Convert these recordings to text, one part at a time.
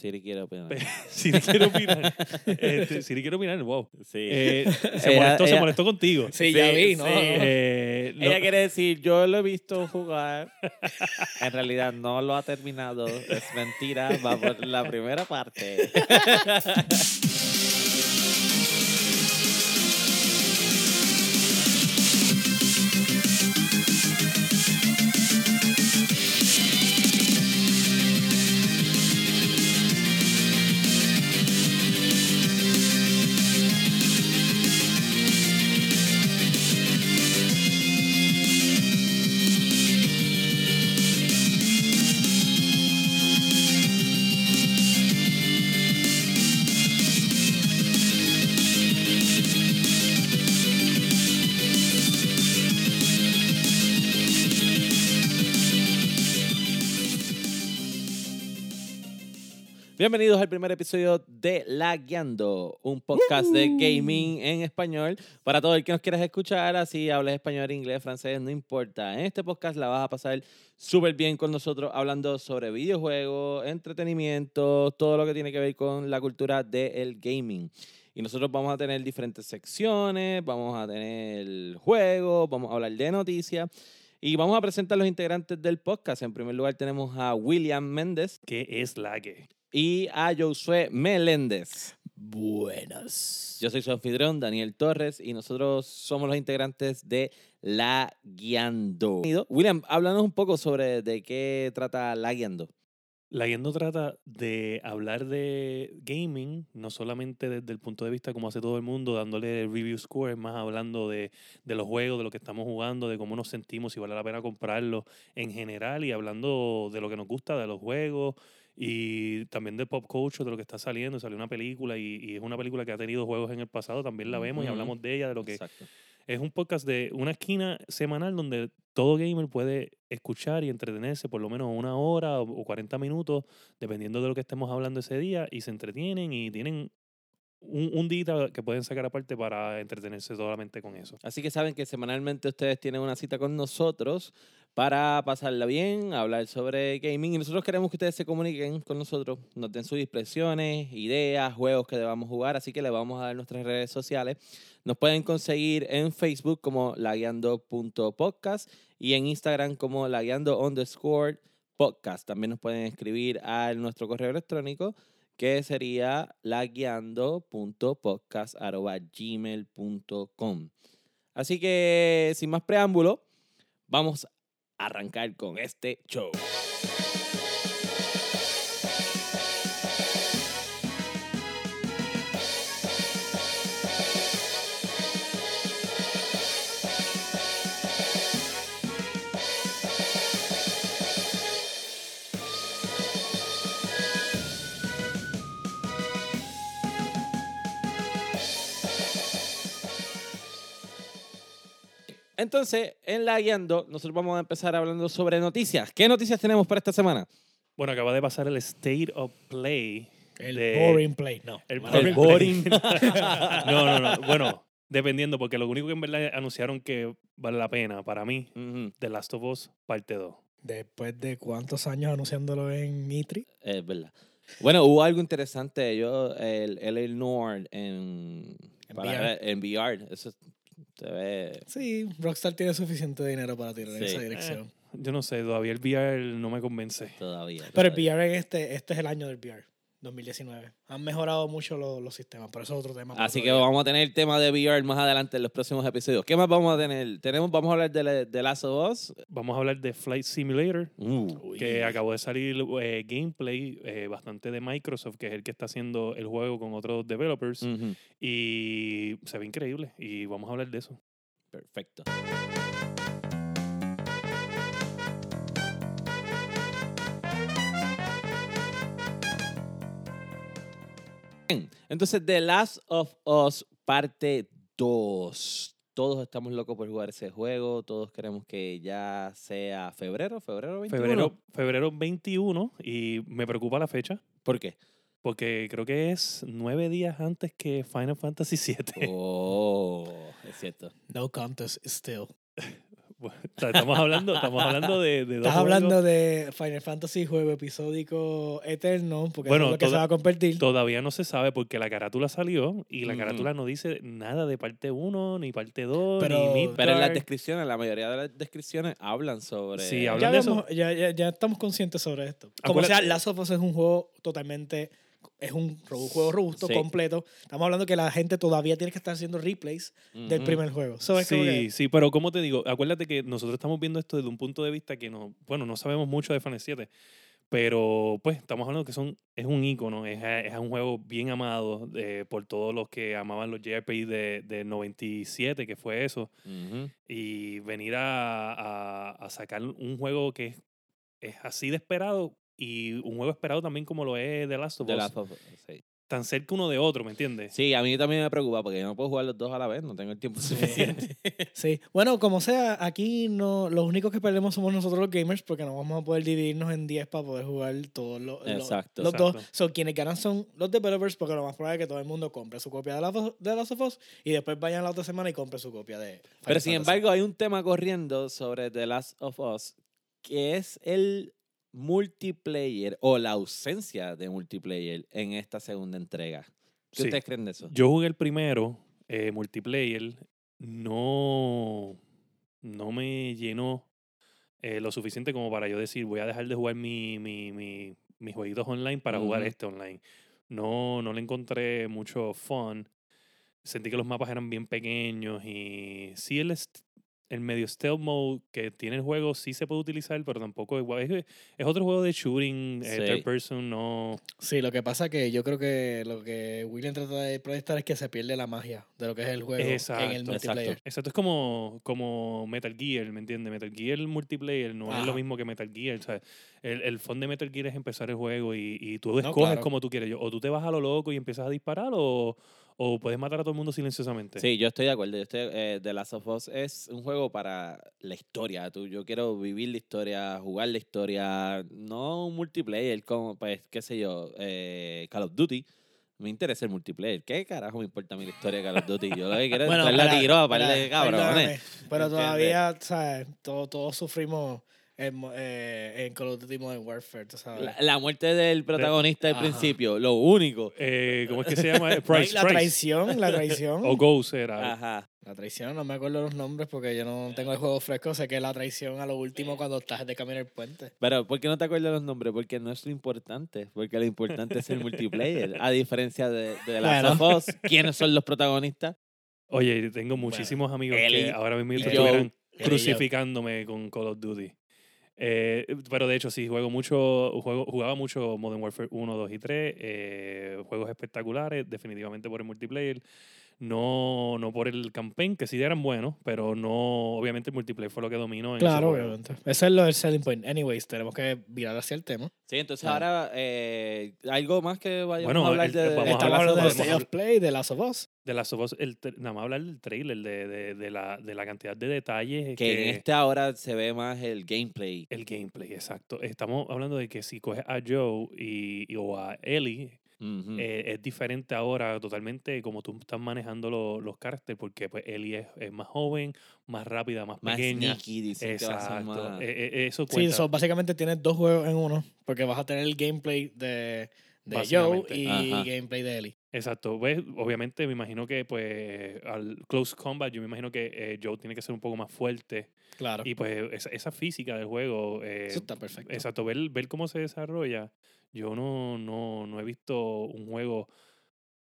Siri quiere opinar. Siri quiere opinar. Este, Siri quiere opinar, wow. Sí. Eh, se, Ella- molestó, se molestó contigo. Sí, ya vi, ¿no? sí. Eh, no- Ella quiere decir, yo lo he visto jugar. En realidad no lo ha terminado. Es mentira. Va por la primera parte. Bienvenidos al primer episodio de La Guiando, un podcast de gaming en español. Para todo el que nos quieras escuchar, así hables español, inglés, francés, no importa. En este podcast la vas a pasar súper bien con nosotros hablando sobre videojuegos, entretenimiento, todo lo que tiene que ver con la cultura del gaming. Y nosotros vamos a tener diferentes secciones, vamos a tener juegos, vamos a hablar de noticias. Y vamos a presentar los integrantes del podcast. En primer lugar tenemos a William Méndez ¿Qué es la que? Y a Josué Meléndez. Buenas. Yo soy su anfitrión, Daniel Torres, y nosotros somos los integrantes de La Guiando. William, háblanos un poco sobre de qué trata La Guiando. La Guiando trata de hablar de gaming, no solamente desde el punto de vista como hace todo el mundo, dándole review score, más hablando de, de los juegos, de lo que estamos jugando, de cómo nos sentimos, si vale la pena comprarlo en general y hablando de lo que nos gusta de los juegos y también del pop culture, de lo que está saliendo. Salió una película y, y es una película que ha tenido juegos en el pasado, también la vemos y Ujú. hablamos de ella, de lo que Exacto. es un podcast de una esquina semanal donde todo gamer puede escuchar y entretenerse por lo menos una hora o 40 minutos, dependiendo de lo que estemos hablando ese día, y se entretienen y tienen un, un día que pueden sacar aparte para entretenerse solamente con eso. Así que saben que semanalmente ustedes tienen una cita con nosotros para pasarla bien, hablar sobre gaming. Y nosotros queremos que ustedes se comuniquen con nosotros, nos den sus impresiones, ideas, juegos que debamos jugar. Así que les vamos a dar nuestras redes sociales. Nos pueden conseguir en Facebook como laguiando.podcast y en Instagram como laguiando underscore podcast. También nos pueden escribir a nuestro correo electrónico que sería laguiando.podcast.gmail.com. Así que, sin más preámbulo, vamos a arrancar con este show. Entonces, en la guiando, nosotros vamos a empezar hablando sobre noticias. ¿Qué noticias tenemos para esta semana? Bueno, acaba de pasar el State of Play. El de- boring play, no. El El boring. boring. no, no, no. Bueno, dependiendo, porque lo único que en verdad anunciaron que vale la pena para mí, The Last of Us parte 2. Después de cuántos años anunciándolo en Mitri. Es verdad. Bueno, hubo algo interesante. Yo, el LA Nord en, En para- VR. en VR. Eso se ve. Sí, Rockstar tiene suficiente dinero para tirar en Sí. esa dirección. Yo no sé, todavía el VR no me convence. Todavía. Pero el todavía. VR en este, este es el año del VR, 2019. Han mejorado mucho los, los sistemas, pero eso es otro tema. Así que día. vamos a tener el tema de VR más adelante en los próximos episodios. ¿Qué más vamos a tener? Tenemos, vamos a hablar de, la- de Last of Us. Vamos a hablar de Flight Simulator, Uh, que acabó de salir eh, gameplay eh, bastante de Microsoft, que es el que está haciendo el juego con otros developers. Y se ve increíble. Y vamos a hablar de eso. Perfecto. Entonces, The Last of Us parte 2. Todos estamos locos por jugar ese juego. Todos queremos que ya sea febrero, febrero 21. Febrero, febrero 21. Y me preocupa la fecha. ¿Por qué? Porque creo que es nueve días antes que Final Fantasy VII. Oh, es cierto. No contest still. Sea, estamos hablando, estamos hablando de, de dos Estás juegos. hablando de Final Fantasy juego episódico eterno, porque Bueno, es lo que se va a convertir. Todavía no se sabe porque la carátula salió y la carátula no dice nada de parte 1, ni parte 2, Pero- ni Pero en las descripciones, la mayoría de las descripciones hablan sobre. Sí, ya, hablan de eso. ya, ya, ya estamos conscientes sobre esto. Como Acuérdate- sea, Last of Us es un juego totalmente. Es un juego robusto, Sí. completo. Estamos hablando que la gente todavía tiene que estar haciendo replays del primer juego. So, Sí, que- sí, pero como te digo, acuérdate que nosotros estamos viendo esto desde un punto de vista que no, bueno, no sabemos mucho de Final 7, pero pues estamos hablando que son, es un ícono, es, es un juego bien amado eh, por todos los que amaban los JRPG de, de 97, que fue eso, y venir a, a- a sacar un juego que es, es así de esperado y un juego esperado también como lo es The Last of Us, Last of Us, sí. tan cerca uno de otro, ¿me entiendes? Sí, a mí también me preocupa porque yo no puedo jugar los dos a la vez, no tengo el tiempo suficiente. Sí, bueno, como sea, aquí no, los únicos que perdemos somos nosotros los gamers porque no vamos a poder dividirnos en 10 para poder jugar todos los, los- Exacto. los dos. Exacto. So, quienes ganan son los developers porque lo más probable es que todo el mundo compre su copia de, la, de Last of Us y después vayan la otra semana y compre su copia de Final Pero sin Fantasy. embargo, hay un tema corriendo sobre The Last of Us que es el multiplayer o la ausencia de multiplayer en esta segunda entrega. ¿Qué Sí. ustedes creen de eso? Yo jugué el primero, eh, multiplayer, no, no me llenó eh, lo suficiente como para yo decir, voy a dejar de jugar mi, mi, mi- mis jueguitos online para jugar este online. No, no le encontré mucho fun. Sentí que los mapas eran bien pequeños y sí el, el medio stealth mode que tiene el juego sí se puede utilizar, pero tampoco es igual. Es, es otro juego de shooting, eh, Sí. third person, no... Sí, lo que pasa que yo creo que lo que William trata de proyectar es que se pierde la magia de lo que es el juego en el multiplayer. exacto. Exacto, es como, como Metal Gear, ¿me entiendes? Metal Gear multiplayer no es lo mismo que Metal Gear. O sea, el, el fun de Metal Gear es empezar el juego y, y tú No, escoges claro. como tú quieres. O tú te vas a lo loco y empiezas a disparar o, o puedes matar a todo el mundo silenciosamente. Sí, yo estoy de acuerdo. Yo estoy, eh, The Last of Us es un juego para la historia. Tú, yo quiero vivir la historia, jugar la historia, no un multiplayer como, pues, qué sé yo, eh, Call of Duty. Me interesa el multiplayer. ¿Qué carajo me importa a mí la historia de Call of Duty? Yo lo que quiero es Bueno, entrar la tiro a par de cabrones. Pero todavía, ¿sabes? Todos, todos sufrimos en, eh, en Call of Duty Modern Warfare, tú sabes. La, la muerte del protagonista al Ajá. principio, lo único. Eh, ¿Cómo es que se llama? Price, la Price. traición, la traición. O Ghost era. Ajá. La traición, no me acuerdo los nombres porque yo no tengo el juego fresco. Sé que es la traición a lo último cuando estás de camino al puente. Pero, ¿por qué no te acuerdas los nombres? Porque no es lo importante. Porque lo importante es el multiplayer. A diferencia de, de Last Bueno. of Us, ¿quiénes son los protagonistas? Oye, tengo muchísimos amigos que ahora mismo estuvieran crucificándome con Call of Duty. Eh, pero de hecho, sí, juego mucho, juego, jugaba mucho Modern Warfare 1, 2 y 3. eh, juegos espectaculares, definitivamente por el multiplayer. No, no por el campaign, que sí eran buenos, pero no, obviamente el multiplayer fue lo que dominó en Claro, obviamente. Ese es lo del selling point. Anyways, tenemos que virar hacia el tema. Sí, entonces Ah. ahora, eh, algo más que vayamos Bueno, a hablar el- de, vamos a hablar hablando de State of Play, de Last of Us. De Last of Us, el nada más hablar del trailer, de, de, de la, de la cantidad de detalles que en este ahora se ve más el gameplay. El gameplay, exacto. Estamos hablando de que si coges a Joe y, y- o a Ellie, Ujú. eh, es diferente ahora totalmente como tú estás manejando lo- los caracteres, porque pues Ellie es, es más joven, más rápida, más, más pequeña. sneaky, dicen que Exacto. más... Eh, eh, eso Sí, so, básicamente tienes dos juegos en uno, porque vas a tener el gameplay de, de Joe y Ajá. gameplay de Ellie. Exacto. ¿Ves? Obviamente me imagino que pues al close combat yo me imagino que eh, Joe tiene que ser un poco más fuerte. Claro. Y pues esa, esa física del juego. eh, Eso está perfecto. Exacto, ver, ver cómo se desarrolla. Yo no, no, no he visto un juego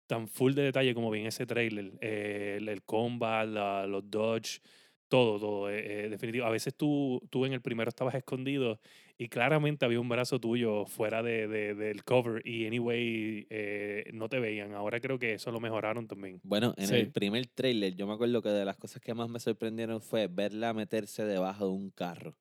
tan full de detalle como vi en ese trailer. Eh, el, el combat, la- los dodge, todo, todo. eh, eh, definitivo. A veces tú, tú en el primero estabas escondido y claramente había un brazo tuyo fuera de, de- del cover y anyway eh, no te veían. Ahora creo que eso lo mejoraron también. Bueno, en Sí. el primer trailer, yo me acuerdo que de las cosas que más me sorprendieron fue verla meterse debajo de un carro.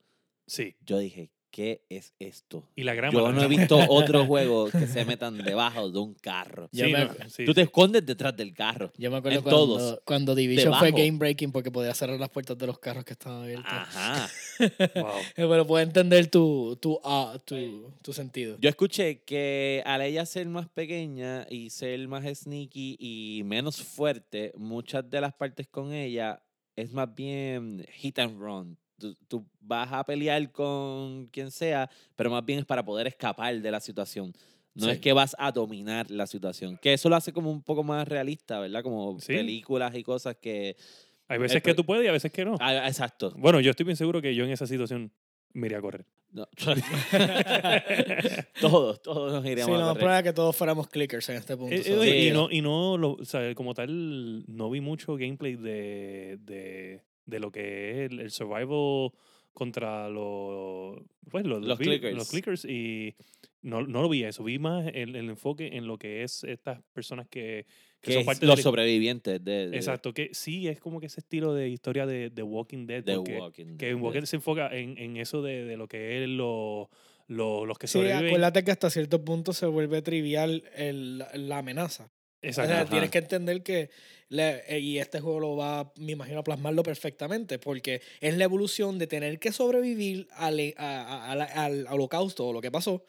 Sí. Yo dije, ¿qué es esto? Y la grama. Yo no he visto otro juego que se metan debajo de un carro. Sí, me- no, sí, Tú te escondes detrás del carro. Yo me acuerdo en cuando, todos. cuando Division fue game breaking porque podía cerrar las puertas de los carros que estaban abiertos. Ajá. Wow. Pero puedo entender tu, tu, ah, tu, tu sentido. Yo escuché que al ella ser más pequeña y ser más sneaky y menos fuerte, muchas de las partes con ella es más bien hit and run. Tú, tú vas a pelear con quien sea, pero más bien es para poder escapar de la situación. No es Sí. que vas a dominar la situación. Que eso lo hace como un poco más realista, ¿verdad? Como Sí. películas y cosas que... Hay veces El que tú puedes y a veces que no. Ah, exacto. Bueno, yo estoy bien seguro que yo en esa situación me iría a correr. No. todos, todos nos Sí, iríamos lo a más correr. probable es que todos fuéramos clickers en este punto. Eh, eh, Sí. y no, y no lo, o sea, como tal, no vi mucho gameplay de, de, de lo que es el, el survival contra los, pues, los, Los vi- clickers. los clickers y no, no lo vi eso, vi más el, el enfoque en lo que es estas personas que, que Que son es parte los del- sobrevivientes de, de, Exacto, que sí es como que ese estilo de historia de, de Walking Dead, de porque Walking que Dead. en Walking Dead se enfoca en, en eso de, de lo que es lo, lo- los que Sí, sobreviven. acuérdate que hasta cierto punto se vuelve trivial el- la- la O Exacto. sea, tienes que entender que, le- eh, y este juego lo va, me imagino, a plasmarlo perfectamente, porque es la evolución de tener que sobrevivir al, a- a- a la- al holocausto o lo que pasó.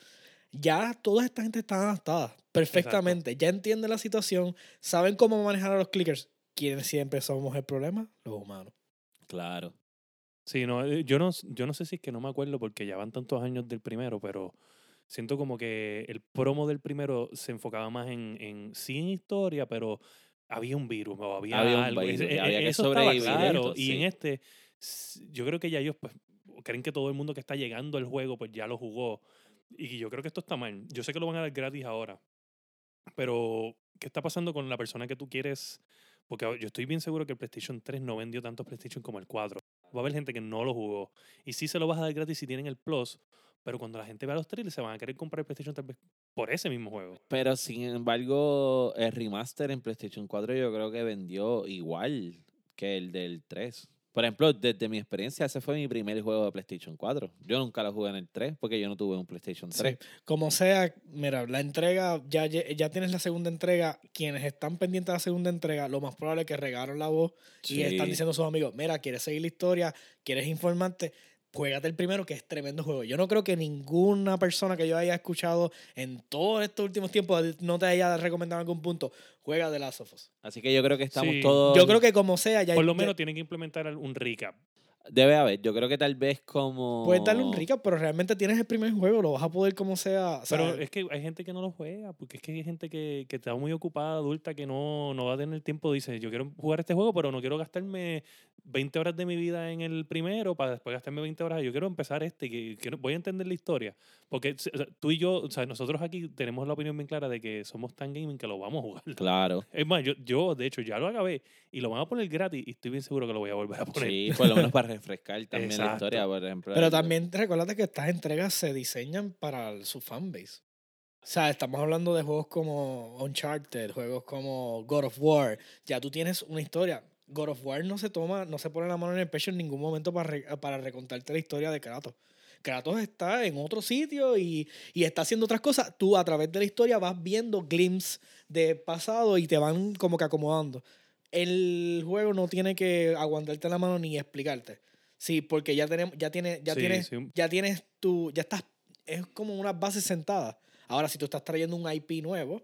Ya toda esta gente está adaptada perfectamente, ya entienden la situación, saben cómo manejar a los clickers. ¿Quiénes siempre somos el problema? Los humanos. Claro. Sí, no, eh, yo no, yo no sé si es que no me acuerdo porque ya van tantos años del primero, pero siento como que el promo del primero se enfocaba más en, en sí en historia, pero había un virus o había, Había un algo. virus, e- había que eso estaba sobrevivir claro. Y en este, yo creo que ya ellos pues creen que todo el mundo que está llegando al juego pues ya lo jugó. Y yo creo que esto está mal. Yo sé que lo van a dar gratis ahora. Pero, ¿qué está pasando con la persona que tú quieres? Porque yo estoy bien seguro que el PlayStation 3 no vendió tantos PlayStation como el 4. Va a haber gente que no lo jugó. Y sí se lo vas a dar gratis si tienen el Plus. Pero cuando la gente vea los trailers, se van a querer comprar el PlayStation 3 por ese mismo juego. Pero sin embargo, el remaster en PlayStation 4 yo creo que vendió igual que el del 3. Por ejemplo, desde mi experiencia, ese fue mi primer juego de PlayStation 4. Yo nunca lo jugué en el 3 porque yo no tuve un PlayStation 3. Sí. Como sea, mira, la entrega, ya, ya tienes la segunda entrega. Quienes están pendientes de la segunda entrega, lo más probable es que regaron la voz y están Sí. diciendo a sus amigos, mira, quieres seguir la historia, quieres informarte, juégate el primero, que es tremendo juego. Yo no creo que ninguna persona que yo haya escuchado en todos estos últimos tiempos no te haya recomendado en algún punto, juega The Last of Us. Así que yo creo que estamos Sí. todos... Yo creo que como sea, ya Por lo ya- menos tienen que implementar un recap. Debe haber. Yo creo que tal vez como... puedes darle un recap, pero realmente tienes el primer juego, lo vas a poder como sea. Pero ¿sabes? es que hay gente que no lo juega, porque es que hay gente que, que está muy ocupada, adulta, que no, no va a tener tiempo. Dice, yo quiero jugar este juego, pero no quiero gastarme 20 horas de mi vida en el primero para después gastarme 20 horas. Yo quiero empezar este, que, que voy a entender la historia. Porque o sea, tú y yo, o sea, nosotros aquí tenemos la opinión bien clara de que somos tan gaming que lo vamos a jugar. Claro. Es más, yo, yo de hecho ya lo acabé y lo van a poner gratis y estoy bien seguro que lo voy a volver a poner. Sí, por lo menos para refrescar también la historia, por ejemplo. Pero el- también recuérdate que estas entregas se diseñan para su fanbase. O sea, estamos hablando de juegos como Uncharted, juegos como God of War. Ya tú tienes una historia. God of War no se toma, no se pone la mano en el pecho en ningún momento para, re- para recontarte la historia de Kratos. Kratos está en otro sitio y, y está haciendo otras cosas. Tú a través de la historia vas viendo glimpses de pasado y te van como que acomodando. El juego no tiene que aguantarte la mano ni explicarte. Sí, porque ya tenemos, ya tienes, ya Sí, tienes, sí. ya tienes tu, ya estás, es como unas bases sentadas. Ahora, si tú estás trayendo un IP nuevo,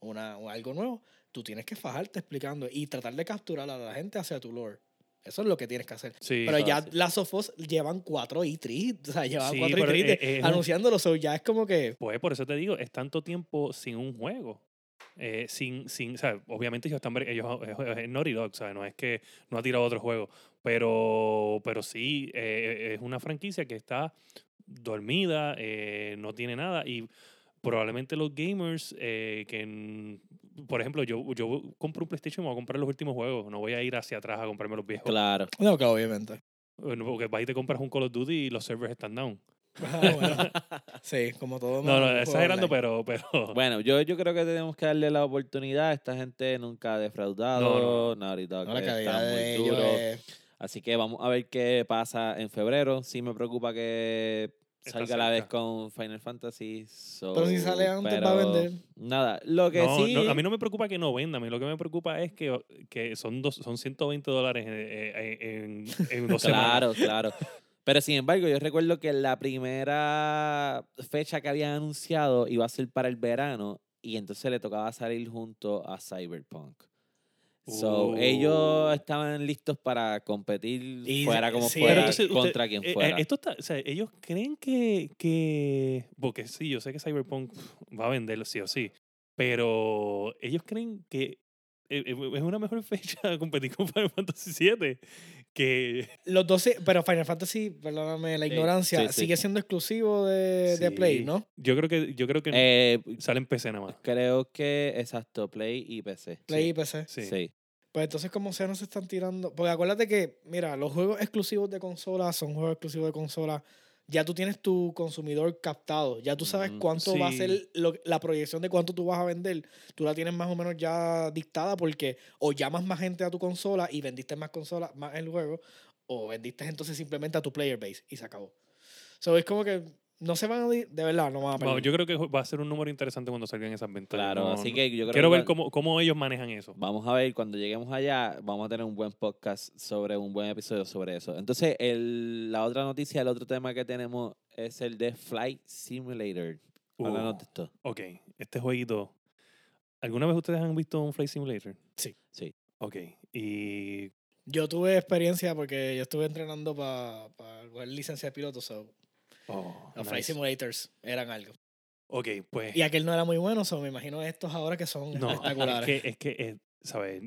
una, o algo nuevo, tú tienes que fajarte explicando y tratar de capturar a la gente hacia tu lore. Eso es lo que tienes que hacer. Sí. pero ya las Us llevan 4 y 3, o sea, llevan Sí, 4 y pero 3 es- es un- anunciándolo, so ya es como que Pues por eso te digo, es tanto tiempo sin un juego. Eh, sin, sin, o sea, obviamente ellos están, ellos, es, Naughty Dog, ¿sabes? No es que no ha tirado otro juego, pero, pero sí, eh, es una franquicia que está dormida, eh, no tiene nada y probablemente los gamers eh, que, en- por ejemplo, yo, yo compro un PlayStation y voy a comprar los últimos juegos, no voy a ir hacia atrás a comprarme los viejos. Claro. no, que obviamente. Porque vas y te compras un Call of Duty y los servers están down. Ah, bueno. sí, como todo. No, no, exagerando, pero... pero Bueno, yo, yo creo que tenemos que darle la oportunidad. Esta gente nunca ha defraudado. No, no, Dog No, la calidad muy de duro. es- Así que vamos a ver qué pasa en febrero. Sí me preocupa que Está salga a la vez con Final Fantasy. so- Pero si sale antes va a pero vender. Nada, lo que No, sí... no, a mí no me preocupa que no venda, a mí lo que me preocupa es que, que son, dos, son 120 dólares en, en, en- en dos semanas. Claro, claro. Pero sin embargo, yo recuerdo que la primera fecha que habían anunciado iba a ser para el verano y entonces le tocaba salir junto a Cyberpunk. So, Uh. ellos estaban listos para competir Y- fuera como sí. fuera, usted- contra quien Eh, eh, fuera. esto está, o sea, ellos creen que, que, porque sí, yo sé que Cyberpunk va a vender sí o sí, pero ellos creen que es una mejor fecha competir con Final Fantasy VII que Los dos, pero Final Fantasy, perdóname la ignorancia, sí, sí. sigue siendo exclusivo de, de Play. ¿no? yo creo que yo creo que Eh, sale en PC nada más. creo que, exacto, Play y PC. Play Sí. y PC. Sí. Sí. Pues entonces, como sea, no se están tirando. Porque acuérdate que, mira, los juegos exclusivos de consola son juegos exclusivos de consola. Ya tú tienes tu consumidor captado. Ya tú sabes cuánto va a ser lo- la proyección de cuánto tú vas a vender. Tú la tienes más o menos ya dictada porque o llamas más gente a tu consola y vendiste más consolas, más el juego, o vendiste entonces simplemente a tu player base y se acabó. So, es como que no se van a. di- De verdad, no van a Bueno, perder. yo creo que va a ser un número interesante cuando salgan esas ventas. Claro, No- así no- que yo creo quiero que ver cómo, cómo ellos manejan eso. Vamos a ver, cuando lleguemos allá, vamos a tener un buen podcast sobre un buen episodio sobre eso. Entonces, el, la otra noticia, el otro tema que tenemos es el de Flight Simulator. Háblanos Uh, de esto. ok, este jueguito. ¿Alguna vez ustedes han visto un Flight Simulator? Sí. Sí. Ok, y Yo tuve experiencia porque yo estuve entrenando para pa, licencia de piloto. So, oh, los Flight nice. Simulators eran algo. Ok, pues. Y aquel no era muy bueno, so me imagino estos ahora que son No, espectaculares. es que, es que eh, ¿sabes?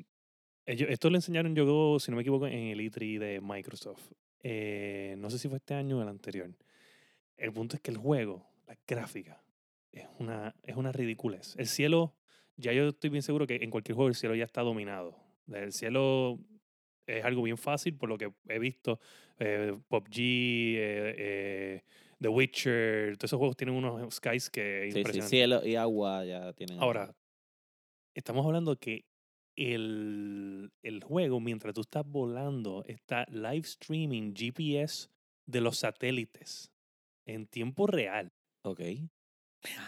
Ellos, esto lo enseñaron yo, si no me equivoco, en el E3 de Microsoft. Eh, no sé si fue este año o el anterior. El punto es que el juego, la gráfica, es una, es una ridiculez. El cielo, ya yo estoy bien seguro que en cualquier juego el cielo ya está dominado. El cielo es algo bien fácil por lo que he visto. Eh, PUBG, eh, eh, The Witcher, todos esos juegos tienen unos skies que Sí, sí, cielo y agua ya tienen. Ahora, estamos hablando que el, el juego, mientras tú estás volando, está live streaming GPS de los satélites en tiempo real Ok.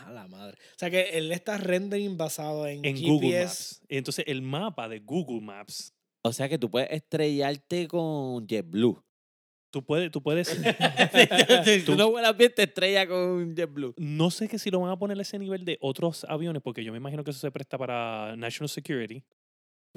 A la madre. O sea que él está rendering basado en, en GPS. Google Maps. Entonces, el mapa de Google Maps, O sea que tú puedes estrellarte con JetBlue. Tú puedes, tú puedes, tú no vuelas bien, te estrella con JetBlue. no sé que si lo van a poner a ese nivel de otros aviones, porque yo me imagino que eso se presta para National Security.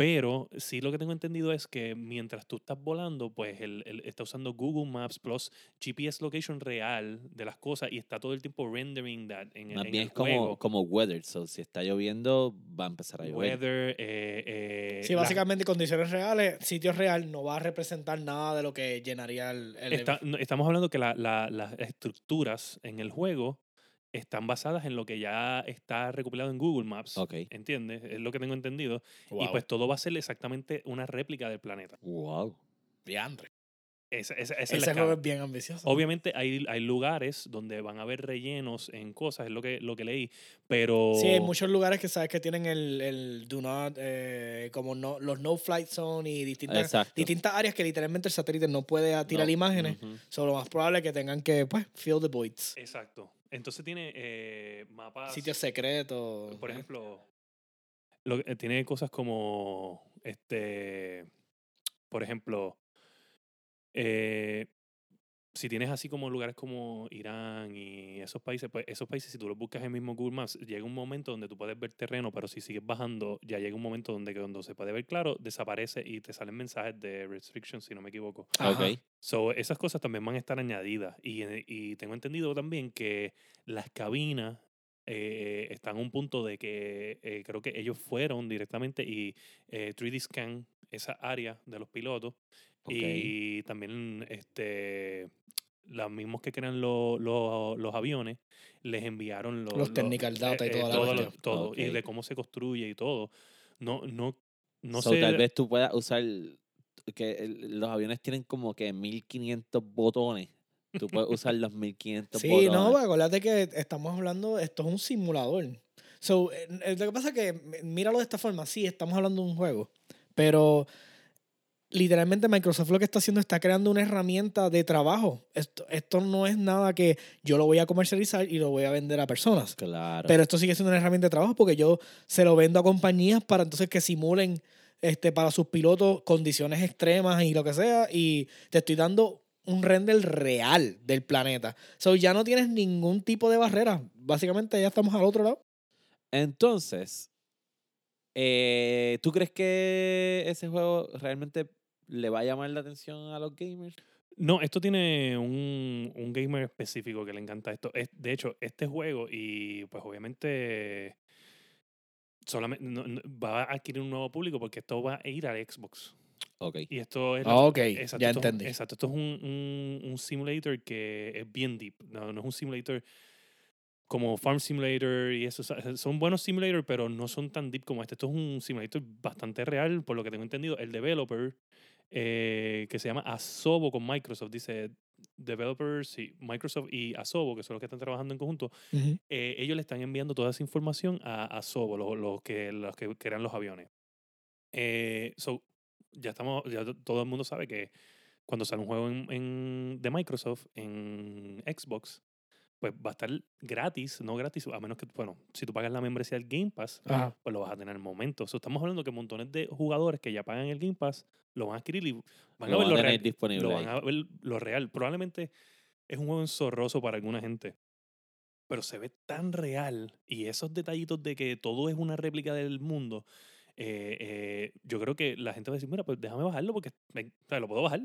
Pero sí lo que tengo entendido es que mientras tú estás volando, pues él, él está usando Google Maps plus GPS location real de las cosas y está todo el tiempo rendering that en, Más en bien el es como, juego. como weather. So, si está lloviendo, va a empezar a llover. Weather, eh, eh, Sí, básicamente condiciones reales, sitio real no va a representar nada de lo que llenaría el... el está- no, estamos hablando que la- la- las estructuras en el juego están basadas en lo que ya está recopilado en Google Maps. Ok. ¿Entiendes? Es lo que tengo entendido. Y Wow. pues todo va a ser exactamente una réplica del planeta. Wow. Diantre. Esa, esa- esa es Ese la juego es bien ambicioso. Obviamente hay, hay lugares donde van a haber rellenos en cosas, es lo que, lo que leí, pero... Sí, hay muchos lugares que sabes que tienen el, el do not, eh, como no, los no flight zone y distintas, Exacto. distintas áreas que literalmente el satélite no puede tirar No. imágenes. Ujú. So, lo más probable es que tengan que, pues, fill the voids. Exacto. Entonces tiene eh, mapas... Sitios secretos. Por ejemplo, lo, tiene cosas como, este, por ejemplo, eh, si tienes así como lugares como Irán y esos países, pues esos países, si tú los buscas en mismo Google Maps, llega un momento donde tú puedes ver terreno, pero si sigues bajando, ya llega un momento donde cuando se puede ver claro, desaparece y te salen mensajes de restrictions, si no me equivoco. Ok. So, esas cosas también van a estar añadidas. Y, eh, y tengo entendido también que las cabinas eh, están a un punto de que eh, creo que ellos fueron directamente y eh, 3D scan esa área de los pilotos. Y también este los mismos que crean lo- lo- los aviones les enviaron lo- Los lo- technical data y toda la todo, cuestión. todo, y de cómo se construye y todo. No, no, no So, sé. tal vez tú puedas usar que los aviones tienen como que 1500 botones. Tú puedes usar los 1500 Sí, botones. no, acuérdate que estamos hablando, esto es un simulador. So, eh, lo que pasa es que, míralo de esta forma, sí, estamos hablando de un juego, pero literalmente Microsoft lo que está haciendo está creando una herramienta de trabajo. Esto, esto no es nada que yo lo voy a comercializar y lo voy a vender a personas. Claro. Pero esto sigue siendo una herramienta de trabajo porque yo se lo vendo a compañías para entonces que simulen este, para sus pilotos condiciones extremas y lo que sea. Y te estoy dando un render real del planeta. So ya no tienes ningún tipo de barrera. Básicamente ya estamos al otro lado. Entonces, Eh, ¿Tú crees que ese juego realmente le va a llamar la atención a los gamers? No, esto tiene un, un gamer específico que le encanta esto. Es, de hecho, este juego, y pues obviamente solamente no- no- va a adquirir un nuevo público porque esto va a ir al Xbox. Ok. Y esto es. Ah, ok, exacto, ya esto entendí. exacto, esto es un, un, un simulator que es bien deep. No, no es un simulator como Farm Simulator y eso. Son buenos simulators, pero no son tan deep como este. Esto es un simulator bastante real, por lo que tengo entendido. El developer, eh, que se llama Asobo con Microsoft, dice developers, sí, Microsoft y Asobo, que son los que están trabajando en conjunto, eh, ellos le están enviando toda esa información a, a Sobo, los, los que, los que crean los aviones. Eh, so, ya estamos, ya to- todo el mundo sabe que cuando sale un juego en, en- de Microsoft en Xbox, pues va a estar gratis, no gratis, a menos que, bueno, si tú pagas la membresía del Game Pass, Ajá. pues lo vas a tener al momento. So, estamos hablando que montones de jugadores que ya pagan el Game Pass lo van a adquirir y van Lo a ver van lo a real, disponible lo van a ver lo real. Probablemente es un juego enzorroso para alguna gente. Pero se ve tan real. Y esos detallitos de que todo es una réplica del mundo. Eh, eh, yo creo que la gente va a decir, mira, pues déjame bajarlo porque me- o sea, lo puedo bajar.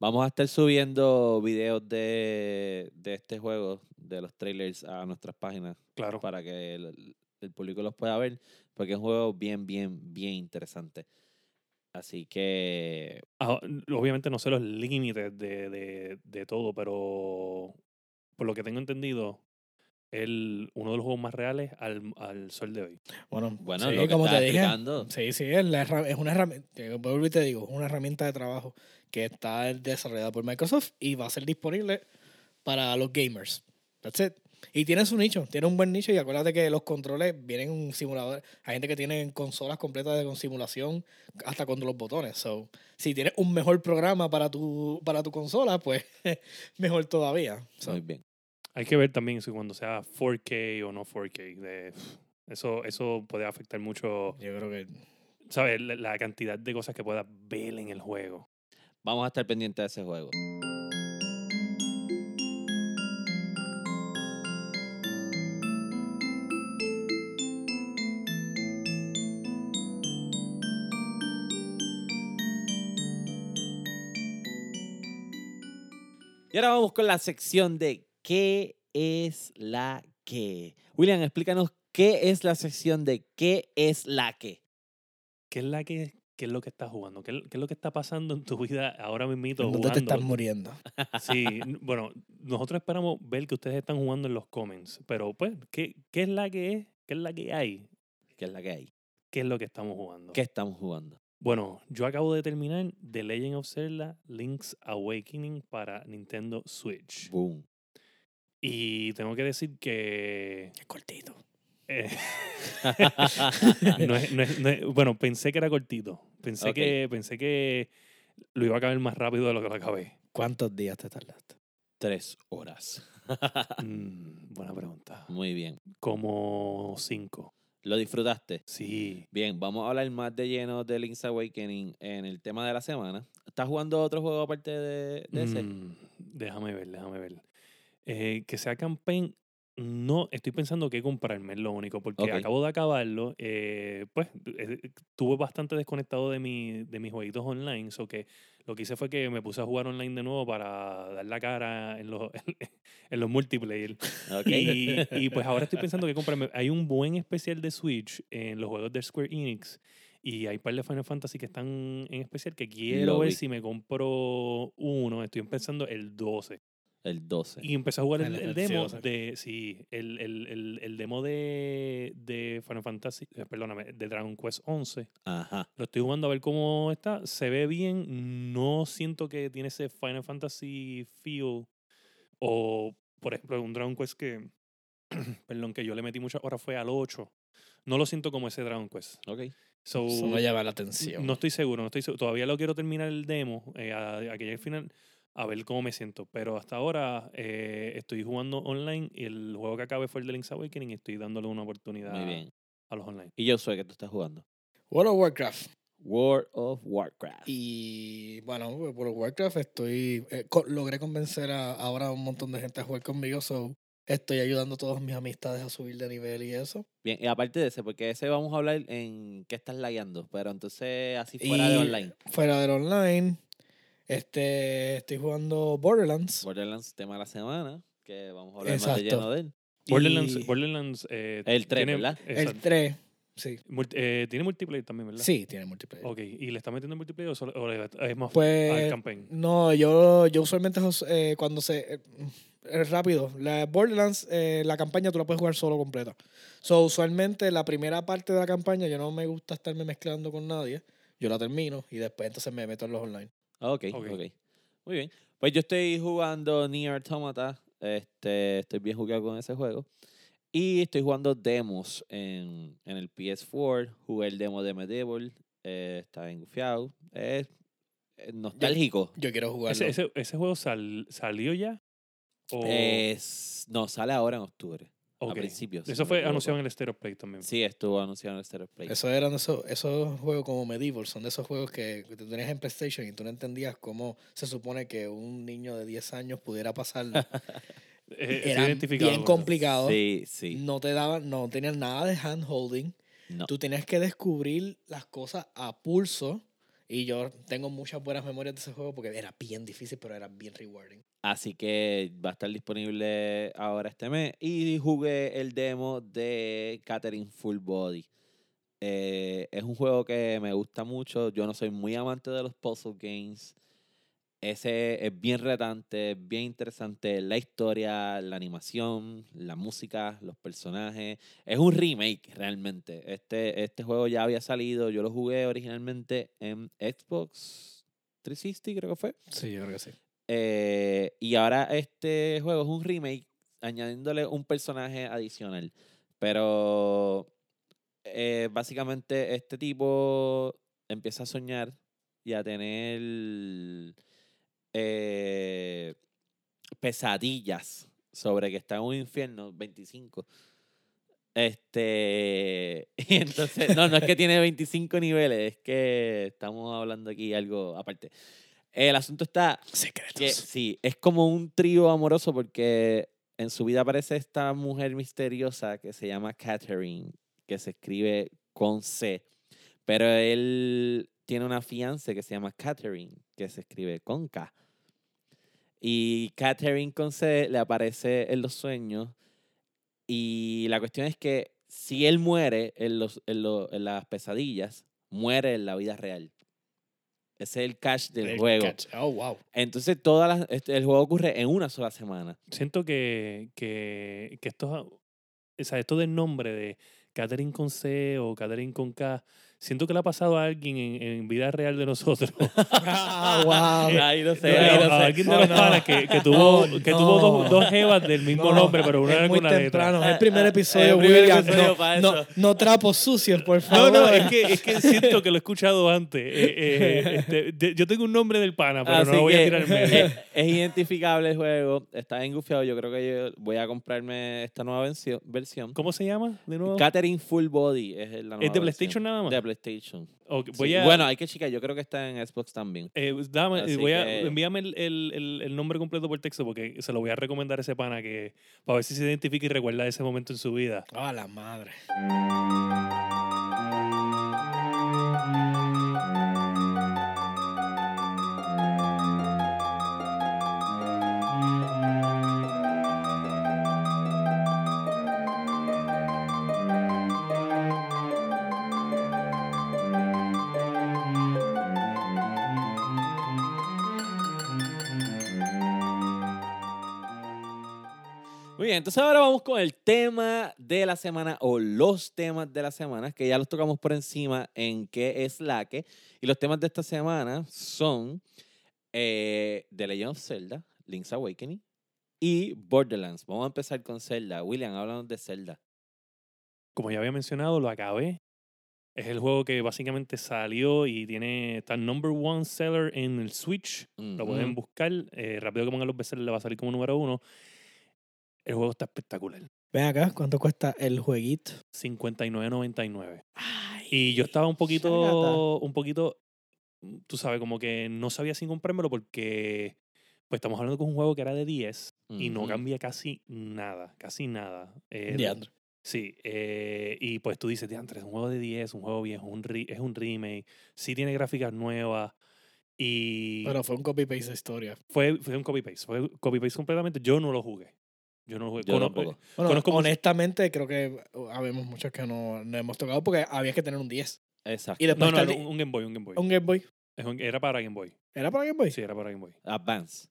Vamos a estar subiendo videos de, de este juego, de los trailers, a nuestras páginas Claro. para que el, el público los pueda ver, porque es un juego bien, bien, bien interesante. Así que Ah, obviamente no sé los límites de, de, de todo, pero por lo que tengo entendido, el, uno de los juegos más reales al, al sol de hoy. Bueno, Bueno, sí, lo que como te dije. explicando. Sí, sí, es, la es una herramienta, te digo, es una herramienta de trabajo que está desarrollada por Microsoft y va a ser disponible para los gamers. That's it. Y tiene su nicho, tiene un buen nicho y acuérdate que los controles vienen en simuladores. Hay gente que tiene consolas completas de con simulación hasta con los botones. So, si tienes un mejor programa para tu, para tu consola, pues mejor todavía. So, Muy bien. Hay que ver también si cuando sea 4K o no 4K. De, eso, eso puede afectar mucho, yo creo que ¿sabes? La, la cantidad de cosas que puedas ver en el juego. Vamos a estar pendientes de ese juego. Y ahora vamos con la sección de ¿Qué es la que? William, explícanos qué es la sección de ¿Qué es la que? ¿Qué es, la que, qué es lo que estás jugando? ¿Qué, es- lo que está pasando en tu vida ahora mismo ¿dónde jugando? te estás muriendo? Sí, bueno, nosotros esperamos ver que ustedes están jugando en los comments, pero pues, ¿qué, qué es la que es? ¿Qué es la que hay? ¿Qué es la que hay? ¿Qué es lo que estamos jugando? ¿Qué estamos jugando? Bueno, yo acabo de terminar The Legend of Zelda Link's Awakening para Nintendo Switch. Boom. Y tengo que decir que... Es cortito. eh, no es- no es- no es- bueno, pensé que era cortito. Pensé, que, pensé que lo iba a acabar más rápido de lo que lo acabé. ¿Cuántos días te tardaste? Tres horas. Mm, buena pregunta. Muy bien. Como cinco. ¿Lo disfrutaste? Sí. Bien, vamos a hablar más de lleno de Link's Awakening en el tema de la semana. ¿Estás jugando otro juego aparte de, de ese? Mm, déjame ver, déjame ver. Eh, que sea campaign, no estoy pensando qué comprarme, es lo único, porque acabo de acabarlo. eh, pues eh, estuve bastante desconectado de, mi, de mis jueguitos online, so que lo que hice fue que me puse a jugar online de nuevo para dar la cara en los, en los multiplayer. Y, y, pues ahora estoy pensando que comprarme. Hay un buen especial de Switch en los juegos de Square Enix. Y hay un par de Final Fantasy que están en especial que quiero ver si me compro uno. Estoy empezando el 12. El 12. Y empecé a jugar el, El el demo 12. de. Sí, el, el, el, el demo de, de Final Fantasy. eh, Perdóname, de Dragon Quest 11. Ajá. Lo estoy jugando a ver cómo está. Se ve bien. No siento que tiene ese Final Fantasy feel. O, por ejemplo, un Dragon Quest que. perdón, que yo le metí muchas horas fue al 8. No lo siento como ese Dragon Quest. Ok. So, Eso no llama la atención. no estoy seguro, no estoy seguro. Todavía lo quiero terminar el demo, eh, a, a que llegue al final, a ver cómo me siento. Pero hasta ahora eh, estoy jugando online y el juego que acabé fue el de Link's Awakening y estoy dándole una oportunidad Muy bien. a los online. Y yo soy que tú estás jugando. World of Warcraft. World of Warcraft. Y bueno, World of Warcraft estoy. eh, co- logré convencer a, ahora a un montón de gente a jugar conmigo. So, Estoy ayudando a todas mis amistades a subir de nivel y eso. Bien, y aparte de ese, porque ese vamos a hablar en qué estás lagueando, pero entonces así fuera de Y online. Fuera del online, este, estoy jugando Borderlands. Borderlands, tema de la semana, que vamos a hablar más de lleno de él. Borderlands, Y Borderlands eh, El tres, tiene- ¿verdad? el exacto. 3, sí. Multi- eh, tiene multiplayer también, ¿verdad? Sí, tiene multiplayer. Ok, ¿y le está metiendo multiplayer o, solo- o le- es más Pues, al campaign? No, yo, yo usualmente eh, cuando se... eh, es rápido. La Borderlands, eh, la campaña tú la puedes jugar solo completa. So, usualmente la primera parte de la campaña yo no me gusta estarme mezclando con nadie. Yo la termino y después entonces me meto en los online. Ok, Ok. ok. Muy bien. Pues yo estoy jugando Nier Automata. Este, estoy bien jugado con ese juego. Y estoy jugando demos en, en el PS4. Jugué el demo de Medieval. eh, está bien gufiado. Es, nostálgico. Yo quiero jugarlo. ¿Ese, ese, ese juego sal- salió ya? ¿O- Es, no, sale ahora en octubre. A principios. Eso fue anunciado en el Stereo Play también. Sí, estuvo anunciado en el Stereo Play. Eso eran esos, esos juegos como Medieval, son de esos juegos que, que tú tenías en PlayStation y tú no entendías cómo se supone que un niño de 10 años pudiera pasarlo. Eh, sí, Eran bien complicados. Sí, sí. No te daban, no tenían nada de hand holding. No. Tú tenías que descubrir las cosas a pulso. Y yo tengo muchas buenas memorias de ese juego porque era bien difícil, pero era bien rewarding. Así que va a estar disponible ahora este mes. Y jugué el demo de Catherine Full Body. Eh, es un juego que me gusta mucho. Yo no soy muy amante de los puzzle games. Ese es bien retante, es bien interesante. La historia, la animación, la música, los personajes. Es un remake realmente. Este, este juego ya había salido. Yo lo jugué originalmente en Xbox 360, creo que fue. Sí, yo creo que sí. Eh, y ahora este juego es un remake añadiéndole un personaje adicional. Pero eh, básicamente este tipo empieza a soñar y a tener eh, pesadillas sobre que está en un infierno 25. Este, y entonces, no, no es que tiene 25 niveles, es que estamos hablando aquí algo aparte. El asunto está que Secretos. sí, es como un trío amoroso porque en su vida aparece esta mujer misteriosa que se llama Catherine, que se escribe con C, pero él tiene una fiance que se llama Catherine, que se escribe con K. Y Catherine con C le aparece en los sueños y la cuestión es que si él muere en, los, en, lo- en las pesadillas, muere en la vida real. Ese es el catch del El juego. catch. Oh, wow. Entonces, todas las- este, el juego ocurre en una sola semana. Siento que, que, que esto, o sea, esto del nombre de Catherine con C o Catherine con K, siento que le ha pasado a alguien en, en vida real de nosotros. Ah, wow. Ahí no No, sé, ahí a- no a sé. alguien de los no. panas que, que tuvo, que tuvo dos, no. dos jevas del mismo No, nombre, pero una era muy con la letra. temprano. Es el primer Ah, episodio, el primer William. episodio no, para no, eso. no trapos sucios, por No, favor. no, es que, es que siento que lo he escuchado antes. Eh, eh, este, de- yo tengo un nombre del pana, pero no lo voy a tirar en medio. Es, es identificable el juego, está engufiado. Yo creo que yo voy a comprarme esta nueva versión. versión. ¿Cómo se llama de nuevo? Catherine Full Body es la nueva ¿Es de versión. PlayStation nada más? De PlayStation. Sí. a, Bueno, hay que checar. Yo creo que está en Xbox también. eh, dame- a, envíame el, el- el- el nombre completo por texto porque se lo voy a recomendar a ese pana que para ver si se identifica y recuerda ese momento en su vida. Ah, la madre. Entonces ahora vamos con el tema de la semana o los temas de la semana, que ya los tocamos por encima en qué es la que. Y los temas de esta semana son eh, The Legend of Zelda, Link's Awakening y Borderlands. Vamos a empezar con Zelda. William, háblanos de Zelda. Como ya había mencionado, lo acabé. Es el juego que básicamente salió y tiene está number one seller en el Switch. Lo pueden buscar. eh, rápido que pongan los bestsellers le va a salir como número uno. El juego está espectacular. Ven acá, ¿cuánto cuesta el jueguito? 59.99. Y yo estaba un poquito, un poquito, mm, tú sabes, como que no sabía si comprármelo porque Pues estamos hablando de un juego que era de 10 y no cambia casi nada, casi nada. Eh, Diandre. Sí, eh, y pues tú dices, diantre, es un juego de 10, un juego viejo, un re- es un remake, sí tiene gráficas nuevas y Pero fue un copy-paste de historia. fue, fue un copy-paste, fue copy-paste completamente. Yo no lo jugué. Yo no lo jugué. Yo Cono- tampoco. Bueno, Conozco mucho- honestamente, creo que habemos muchos que no, no hemos tocado porque había que tener un 10. Exacto. Y después No, no, un, un Game Boy, un Game Boy. un Game Boy. Es un- era para Game Boy. ¿Era para Game Boy? Sí, era para Game Boy. Advance.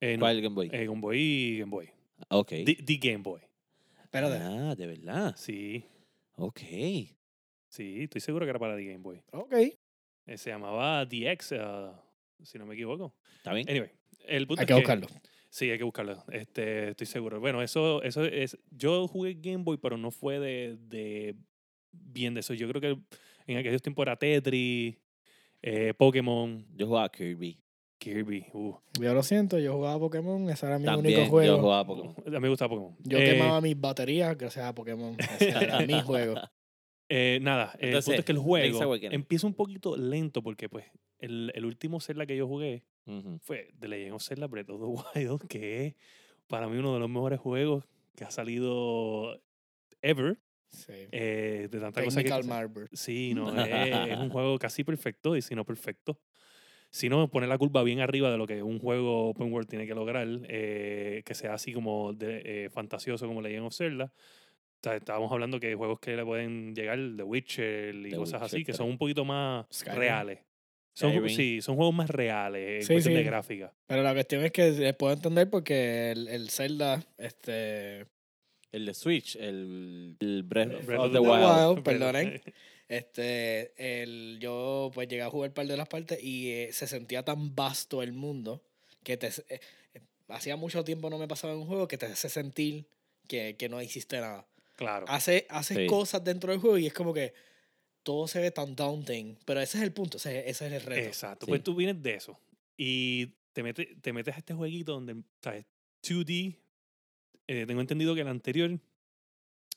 Eh, no, ¿Cuál Game Boy? eh, Game Boy y Game Boy. ok. The, the Game Boy. Espérate. Ah, de verdad. Sí, Ok. sí, estoy seguro que era para The Game Boy. Ok. Eh, se llamaba DX, uh, si no me equivoco. ¿Está bien? Anyway, el punto Hay es que buscarlo. Sí, hay que buscarlo. Este, estoy seguro. Bueno, eso, eso es. Yo jugué Game Boy, pero no fue de, de bien de eso. Yo creo que en aquellos tiempos era Tetris, eh, Pokémon, Yo jugaba Kirby. Kirby. Uh, Yo lo siento, yo jugaba Pokémon, ese era mi También único juego. yo jugaba Pokémon. a mí me gustaba Pokémon. Yo Eh, quemaba mis baterías gracias a Pokémon. Ese era mi juego. eh, nada, el punto es que el juego empieza un poquito lento porque pues el, el último Zelda que yo jugué Ujú. fue The Legend of Zelda Breath of the Wild, que es para mí uno de los mejores juegos que ha salido ever. Sí. eh, de tanta cosa que Technical. Sí, no, es, es un juego casi perfecto y si no perfecto. Si no, pone la curva bien arriba de lo que un juego open world tiene que lograr, eh, que sea así como de, eh, fantasioso como Legend of Zelda. O sea, estábamos hablando que juegos que le pueden llegar, The Witcher y The cosas así, Witcher que 3. son un poquito más Skyrim. reales. Son, sí, son juegos más reales en Sí, cuestión de gráfica. Pero la cuestión es que les puedo entender porque el, el Zelda, este, El de Switch, el, el Breath, Breath of of the the Wild. Wild. perdonen. este, el, yo pues llegué a jugar un par de las partes y eh, se sentía tan vasto el mundo que te, eh, eh, hacía mucho tiempo no me pasaba en un juego que te hace sentir que, que no hiciste nada. Claro. Hace, haces Sí. cosas dentro del juego y es como que todo se ve tan daunting, pero ese es el punto, ese, ese es el reto. Exacto. Sí. Pues tú vienes de eso y te, metes te metes a este jueguito donde, ¿sabes? 2D. eh, tengo entendido que el anterior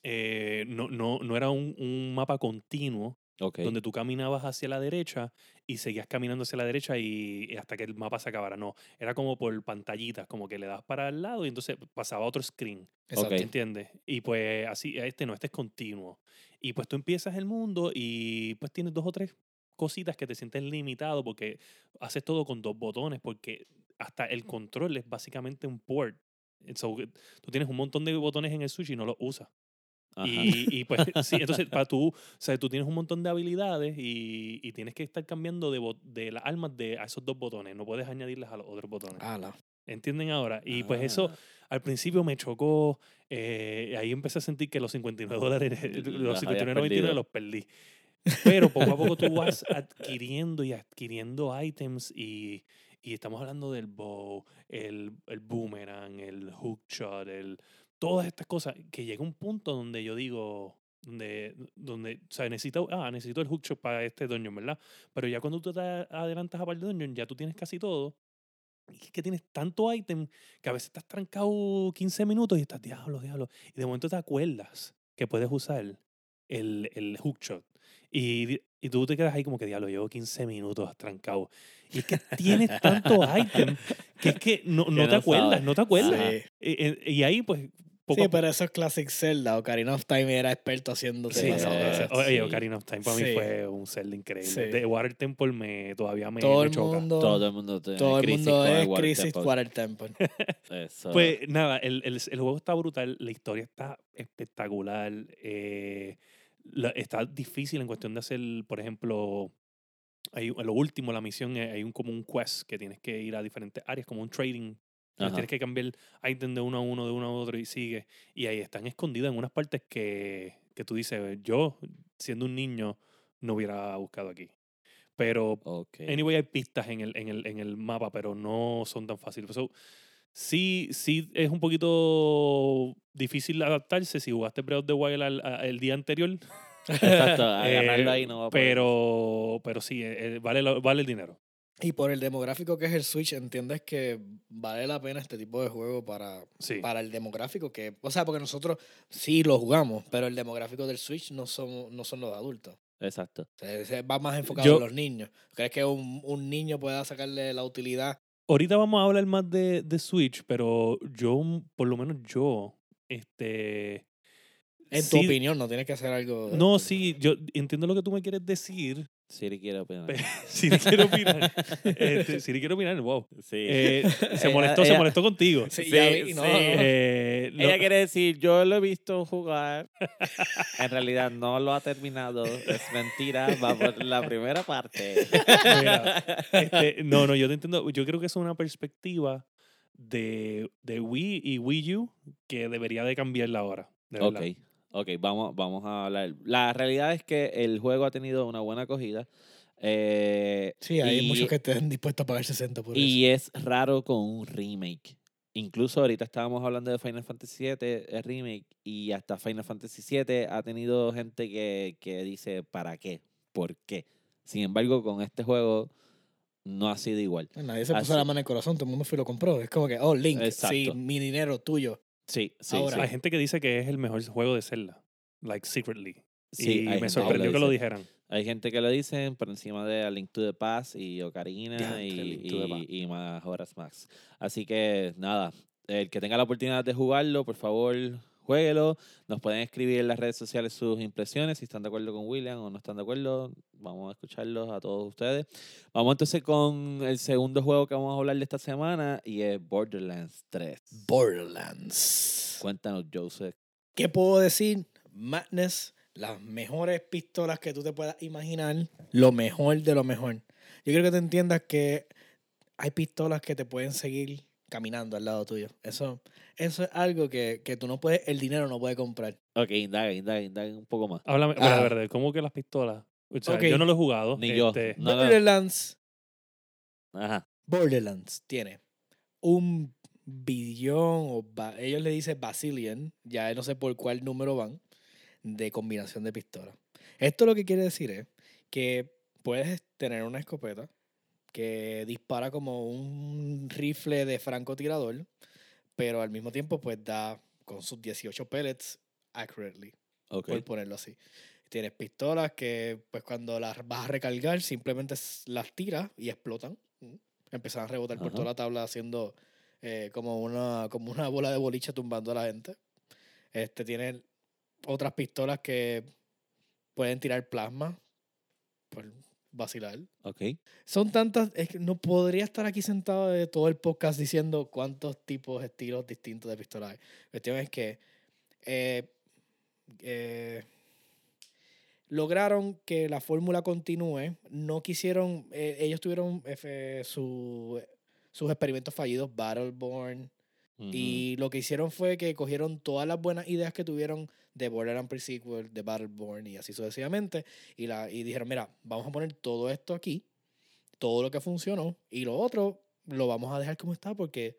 eh, no, no, no era un, un mapa continuo Ok. donde tú caminabas hacia la derecha y seguías caminando hacia la derecha y, hasta que el mapa se acabara. No, era como por pantallitas, como que le das para el lado y entonces pasaba a otro screen. Exacto. Ok. ¿Entiendes? Y pues así, este no, este es continuo. Y pues tú empiezas el mundo y pues tienes dos o tres cositas que te sientes limitado porque haces todo con dos botones, porque hasta el control es básicamente un port. So, tú tienes un montón de botones en el Switch y no los usas. Y, y, pues sí, entonces para tú, o sea, tú tienes un montón de habilidades y, y tienes que estar cambiando de, de las armas de a esos dos botones, no puedes añadirles a los otros botones. Ala. ¿Entienden ahora? Y pues eso Ah, al principio me chocó, eh, ahí empecé a sentir que los 59 dólares, Los los habías 59.99 perdido. los perdí. Pero poco a poco tú vas adquiriendo y adquiriendo items y, y estamos hablando del bow, el, el boomerang, el hookshot, el, todas estas cosas, que llega un punto donde yo digo, donde, donde o sea, necesito, ah, necesito el hookshot para este dungeon, ¿verdad? Pero ya cuando tú te adelantas a par de dungeon, ya tú tienes casi todo. Y es que tienes tanto item que a veces estás trancado 15 minutos y estás, diablo, diablo. Y de momento te acuerdas que puedes usar el, el hookshot. Y, y tú te quedas ahí como que, diablo, llevo 15 minutos trancado. Y es que tienes tanto item que es que no, no Que te no acuerdas, sabes. no te acuerdas. Sí. Y, y- y ahí, pues, poco Sí, a pero eso es Classic Zelda. Ocarina of Time era experto haciendo Sí, no, eh, oye, Ocarina of Time para mí fue un Zelda increíble. Sí. De Water Temple me, todavía me, todo me el choca. mundo, todo el mundo tiene todo el mundo es Water Crisis Temple. Water Temple. Eso. Pues nada, el, el, el juego está brutal, la historia está espectacular, eh, la- está difícil en cuestión de hacer, por ejemplo, hay, lo último, la misión, eh, hay un como un quest que tienes que ir a diferentes áreas, como un trading. Entonces. Tienes que cambiar item de uno a uno, de uno a otro y sigue. Y ahí están escondidas en unas partes que, que tú dices, yo, siendo un niño, no hubiera buscado aquí. Pero Ok. Anyway, hay pistas en el, en el, en el mapa, pero no son tan fáciles. So, sí, sí es un poquito difícil adaptarse si jugaste Breath of the Wild al- a- el día anterior. Exacto, agarrarlo Eh, ahí no va a poder. pero, pero sí, eh, eh, vale, vale el dinero. Y por el demográfico que es el Switch, ¿entiendes que vale la pena este tipo de juego para, Sí. para el demográfico? que O sea, porque nosotros sí lo jugamos, pero el demográfico del Switch no son, no son los adultos. Exacto. Ese va más enfocado Yo- a los niños. ¿Crees que un, un niño pueda sacarle la utilidad Ahorita vamos a hablar más de, de Switch, pero yo, por lo menos yo, este... En tu opinión, no tienes que hacer algo. No, sí, yo entiendo lo que tú me quieres decir. Siri quiere opinar. Pe- Si le quiero opinar. este, si le quiero opinar, wow. Sí. Eh, se Ella- molestó, se ella- molestó contigo. Sí, Sí, ya vi, no, sí. no. Eh, lo- Ella quiere decir, yo lo he visto jugar. En realidad no lo ha terminado. Es mentira. Va por la primera parte. Mira, este, no, no, yo te entiendo. Yo creo que es una perspectiva de, de Wii y Wii U que debería de cambiarla ahora. de Ok, verdad. Ok, vamos, vamos a hablar. La realidad es que el juego ha tenido una buena acogida. eh, Sí, hay y- muchos que estén dispuestos a pagar 60 por Y eso. es raro con un remake. Incluso ahorita estábamos hablando de Final Fantasy VII, el remake, y hasta Final Fantasy VII ha tenido gente que, que dice, ¿para qué? ¿Por qué? Sin embargo, con este juego no ha sido igual. Nadie se puso así- la mano en el corazón, todo el mundo fue y lo compró. Es como que, oh, Link, sí, Exacto. mi dinero tuyo. Sí, sí, Ahora, sí. Hay gente que dice que es el mejor juego de Zelda. Like, secretly. Sí, y me que sorprendió lo que lo dice. dijeran. Hay gente que lo dicen por encima de A Link to the Past y Ocarina y, Link to the Past. y, y Majora's Max. Así que nada, el que tenga la oportunidad de jugarlo, por favor, jueguelo. Nos pueden escribir en las redes sociales sus impresiones, si están de acuerdo con William o no están de acuerdo. Vamos a escucharlos a todos ustedes. Vamos entonces con el segundo juego que vamos a hablar de esta semana y es Borderlands 3. Borderlands. Cuéntanos, Joseph. ¿Qué puedo decir? Madness, las mejores pistolas que tú te puedas imaginar, lo mejor de lo mejor. Yo quiero que te entiendas que hay pistolas que te pueden seguir caminando al lado tuyo. Eso, eso es algo que, que tú no puedes, el dinero no puede comprar. Ok, indaga, indaga, indaga un poco más. Háblame, Ah. verdad, verdad, ¿cómo que las pistolas? O sea, Ok. yo no lo he jugado. Ni yo. este, no. Borderlands, Ajá. Borderlands tiene un billón, o ba- ellos le dicen bazillion, ya no sé por cuál número van, de combinación de pistolas. Esto lo que quiere decir es que puedes tener una escopeta que dispara como un rifle de francotirador, pero al mismo tiempo pues da con sus 18 pellets accurately, Ok. por ponerlo así. Tienes pistolas que pues cuando las vas a recargar simplemente las tiras y explotan. Empiezan a rebotar por toda la tabla haciendo eh, como, una, como una bola de boliche tumbando a la gente. Este tiene otras pistolas que pueden tirar plasma por vacilar. Ok. Son tantas, es que no podría estar aquí sentado de todo el podcast diciendo cuántos tipos, estilos distintos de pistolas hay. La cuestión es que eh, eh, lograron que la fórmula continúe. No quisieron, eh, ellos tuvieron su- sus experimentos fallidos, Battleborn, Ujú. y lo que hicieron fue que cogieron todas las buenas ideas que tuvieron de Borderlands Pre-Sequel, de Battleborn y así sucesivamente, y, la, y dijeron, mira, vamos a poner todo esto aquí, todo lo que funcionó, y lo otro lo vamos a dejar como está porque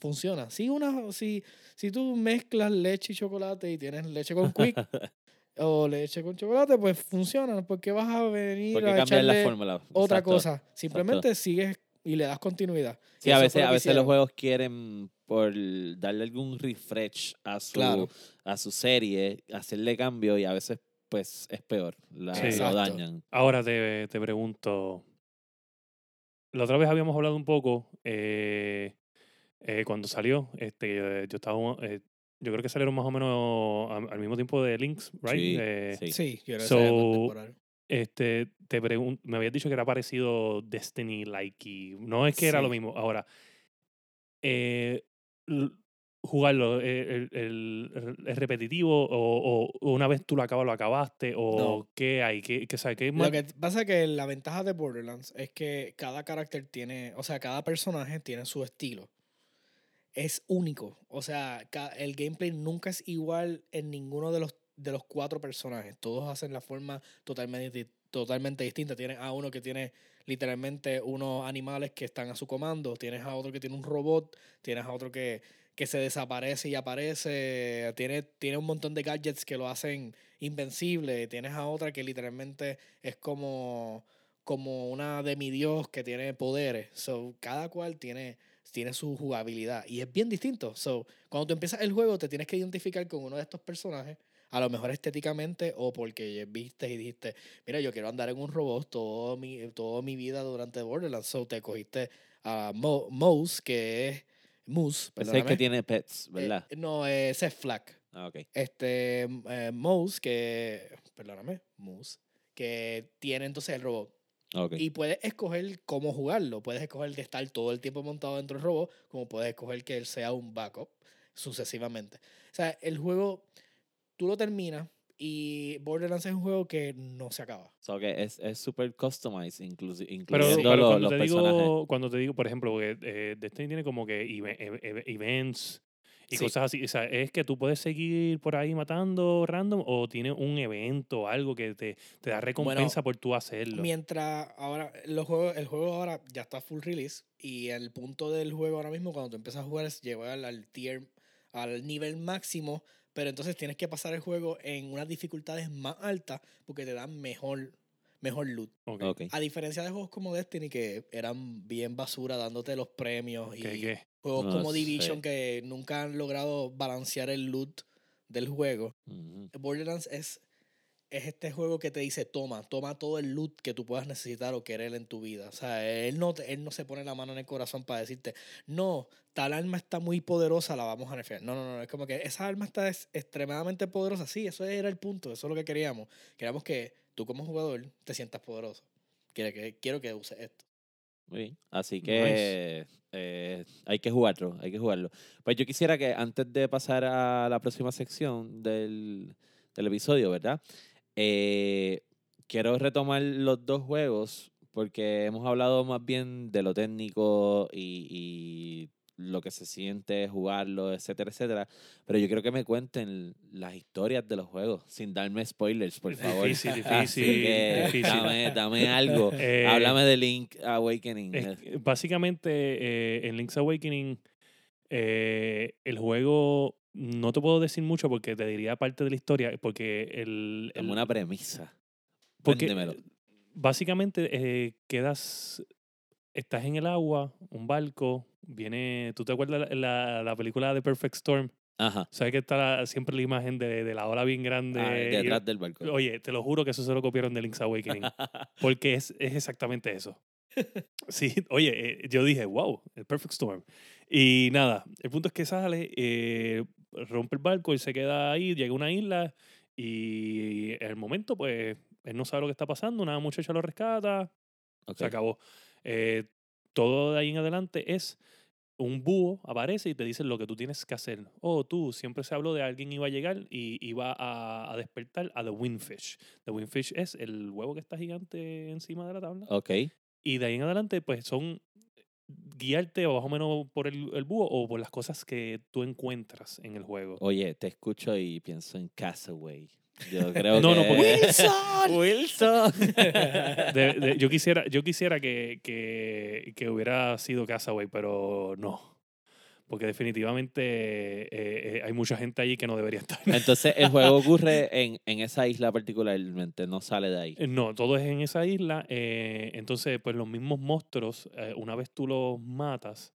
funciona. Si, una, si, si tú mezclas leche y chocolate y tienes leche con quick o leche con chocolate, pues funciona, porque vas a venir Porque a cambiar la echarle fórmula. otra Exacto. cosa. Simplemente sigues y le das continuidad. Sí, Y a veces, a veces los juegos quieren por darle algún refresh a su, Claro. a su serie, hacerle cambio y a veces pues es peor, la, Sí. dañan. Ahora te, te pregunto. La otra vez habíamos hablado un poco eh, eh, cuando salió. Este, yo estaba. eh, yo creo que salieron más o menos al, al mismo tiempo de Links, right? Sí, Eh, sí. Sí, yo que So. Este, te me habías dicho que era parecido Destiny like y no es que era lo Sí. mismo. Ahora, eh, jugarlo, eh, el, el- es repetitivo o, o una vez tú lo acabas, lo acabaste o No. qué hay, qué, qué, sabe, qué Lo que pasa es que la ventaja de Borderlands es que cada carácter tiene, o sea, cada personaje tiene su estilo. Es único. O sea, el gameplay nunca es igual en ninguno de los, de los cuatro personajes. Todos hacen la forma totalmente, totalmente distinta. Tienes a uno que tiene literalmente unos animales que están a su comando. Tienes a otro que tiene un robot. Tienes a otro que, que se desaparece y aparece. Tiene, tiene un montón de gadgets que lo hacen invencible. Tienes a otra que literalmente es como, como una demidios que tiene poderes. So, cada cual tiene, tiene su jugabilidad y es bien distinto. So, cuando tú empiezas el juego, te tienes que identificar con uno de estos personajes. A lo mejor estéticamente o porque viste y dijiste, mira, yo quiero andar en un robot todo mi, toda mi vida durante Borderlands. So, te cogiste a Mo- Mouse, que es Moose, Es el que perdóname. tiene pets, ¿verdad? Eh, no, eh, ese es Flack. Ah, ok. Este, eh, Mouse, que, perdóname, Moose, que tiene entonces el robot. Ok. Y puedes escoger cómo jugarlo. Puedes escoger de estar todo el tiempo montado dentro del robot, como puedes escoger que él sea un backup, sucesivamente. O sea, el juego, tú lo terminas y Borderlands es un juego que no se acaba. So que es es súper customized, inclusi- Pero, incluyendo pero los, cuando, los te personajes. digo, cuando te digo, por ejemplo, porque eh, Destiny tiene como que eve- eve- eve- events y Sí. cosas así. O sea, es que tú puedes seguir por ahí matando random o tiene un evento, algo que te, te da recompensa por tú hacerlo. Mientras ahora, los juegos, el juego ahora ya está full release y el punto del juego ahora mismo cuando tú empiezas a jugar es llegar al, al tier, al nivel máximo, pero entonces tienes que pasar el juego en unas dificultades más altas porque te dan mejor, mejor loot. A diferencia de juegos como Destiny que eran bien basura dándote los premios y juegos No como sé. Division que nunca han logrado balancear el loot del juego. Borderlands es, es este juego que te dice, toma, toma todo el loot que tú puedas necesitar o querer en tu vida. O sea, él no, te- él no se pone la mano en el corazón para decirte, no, tal arma está muy poderosa, la vamos a nerfear. No, no, no, es como que esa arma está es- extremadamente poderosa. Sí, eso era el punto, eso es lo que queríamos. Queríamos que tú como jugador te sientas poderoso. Quiero que, quiero que uses esto. Muy bien. Así que eh, hay que jugarlo, hay que jugarlo. Pues yo quisiera que antes de pasar a la próxima sección del, del episodio, ¿verdad? Eh, quiero retomar los dos juegos porque hemos hablado más bien de lo técnico y, y lo que se siente jugarlo, etcétera, etcétera. Pero yo quiero que me cuenten las historias de los juegos sin darme spoilers, por favor. Difícil, Así difícil, que difícil. Dame, dame algo. Eh, Háblame de Link Awakening. Es que, básicamente, eh, en Link's Awakening, eh, el juego no te puedo decir mucho porque te diría parte de la historia, porque el... Como el- una premisa. porque Véndemelo. básicamente eh, quedas, estás en el agua, un barco, viene, ¿tú te acuerdas la, la, la película de Perfect Storm? Ajá. ¿Sabes que está la- siempre la imagen de, de la ola bien grande? Ah, y- detrás del barco. Oye, te lo juro que eso se lo copiaron de Link's Awakening. Porque es, es exactamente eso. Sí, oye, eh, yo dije, wow, el Perfect Storm. Y nada, el punto es que sale, eh, rompe el barco y se queda ahí, llega a una isla y en el momento, pues, él no sabe lo que está pasando, una muchacha lo rescata, Ok. se acabó. Eh, todo de ahí en adelante es un búho aparece y te dice lo que tú tienes que hacer. Oh, tú, siempre se habló de alguien iba a llegar y iba a, a despertar a The Windfish. The Windfish es el huevo que está gigante encima de la tabla. Ok. Y de ahí en adelante, pues son guiarte más o menos por el, el búho o por las cosas que tú encuentras en el juego. Oye, te escucho y pienso en Castaway. Yo creo No, que... no, porque- ¡Wilson! ¡Wilson! De- de- yo quisiera, yo quisiera que, que, que hubiera sido Castaway, pero no. Porque definitivamente eh, eh, hay mucha gente allí que no debería estar. Entonces, el juego ocurre en, en esa isla particularmente, no sale de ahí. Eh, No, todo es en esa isla. eh, entonces, pues los mismos monstruos, eh, una vez tú los matas,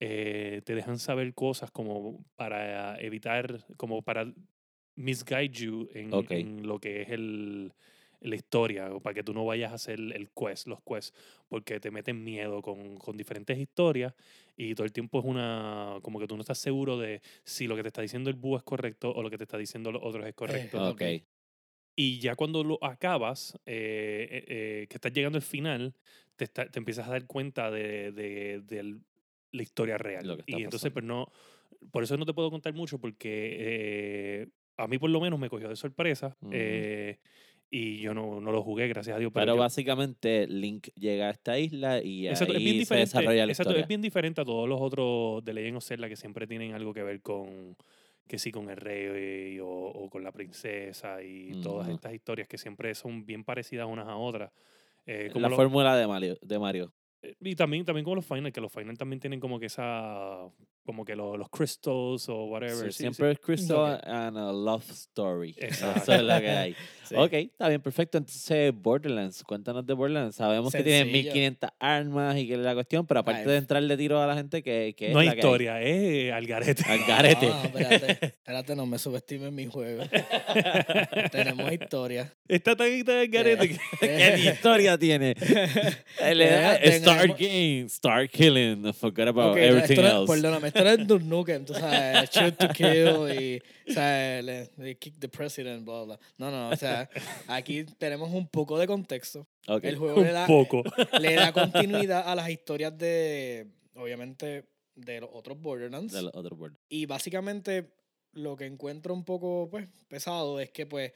eh, te dejan saber cosas como para evitar, como para misguide you en, Ok. en lo que es el, la historia, o para que tú no vayas a hacer el quest, los quests, porque te meten miedo con, con diferentes historias y todo el tiempo es una, como que tú no estás seguro de si lo que te está diciendo el búho es correcto o lo que te está diciendo los otros es correcto. Ok. Y ya cuando lo acabas, eh, eh, eh, que estás llegando al final, te, está- te empiezas a dar cuenta de, de- del- la historia real. Lo que está y entonces, pues no, por eso no te puedo contar mucho, porque eh, a mí por lo menos me cogió de sorpresa. Eh, y yo no, no lo jugué, gracias a Dios. Pero yo- básicamente Link llega a esta isla y Exacto, ahí es bien se diferente. desarrolla la exacto, historia. es bien diferente a todos los otros de Legend of Zelda que siempre tienen algo que ver con que sí con el rey o, o con la princesa y todas estas historias que siempre son bien parecidas unas a otras. Eh, como la fórmula de Mario. De Mario. Eh, y también, también como los final, que los final también tienen como que esa, como que lo- los crystals o whatever. Sí, sí, sí. siempre es Crystal and a Love Story. Exacto. Eso es lo que hay. Sí. Ok, está bien, perfecto. Entonces, Borderlands, cuéntanos de Borderlands. Sabemos que tiene Sencillo. 1500 armas y que es la cuestión, pero aparte Ay, de entrarle tiro a la gente, que, que No hay la que historia, es al garete. Al garete. No, espérate, espérate, no me subestimes mi juego. Tenemos historia. Está tan al garete que ¿Qué historia tiene? Le Start game, start killing. I forgot about everything esto else. Perdóname, esto no es Duke Nukem, tú sabes, shoot to kill y, o sea, le, le kick the president, bla, bla. No, no, o sea, aquí tenemos un poco de contexto. El juego le Un da, poco. le da continuidad a las historias de, obviamente, de los otros Borderlands. Del otro board. Y básicamente lo que encuentro un poco pues, pesado es que pues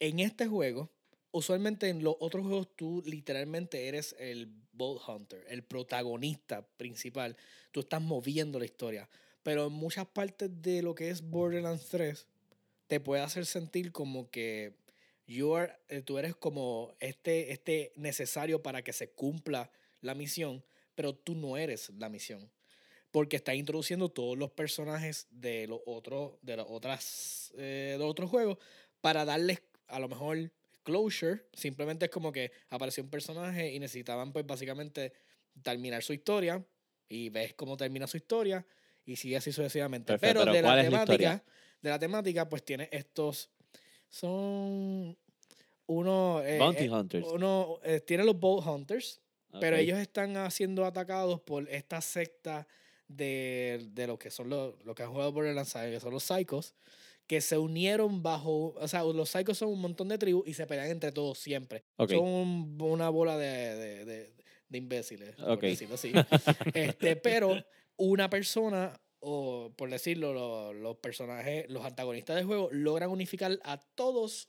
en este juego, usualmente en los otros juegos tú literalmente eres el Bolt Hunter, el protagonista principal. Tú estás moviendo la historia. Pero en muchas partes de lo que es Borderlands 3 te puede hacer sentir como que you are- eh, tú eres como este, este necesario para que se cumpla la misión, pero tú no eres la misión porque está introduciendo todos los personajes de los otros de las otras eh, de los otros juegos para darles a lo mejor closure simplemente es como que apareció un personaje y necesitaban pues básicamente terminar su historia y ves cómo termina su historia y sigue así sucesivamente. Perfecto, pero, pero de la ¿cuál es la temática de la temática pues tiene estos son uno eh, Bounty eh, Hunters. uno eh, tiene los Bolt Hunters pero ellos están siendo atacados por esta secta de, de lo que son los, lo que han jugado Borderlands, saben que son los Psychos, que se unieron bajo, o sea, los Psychos son un montón de tribus y se pelean entre todos siempre. Son un- una bola de, de, de- de imbéciles, por Ok. decirlo así. este, pero una persona, o por decirlo, lo- los personajes, los antagonistas del juego, logran unificar a todos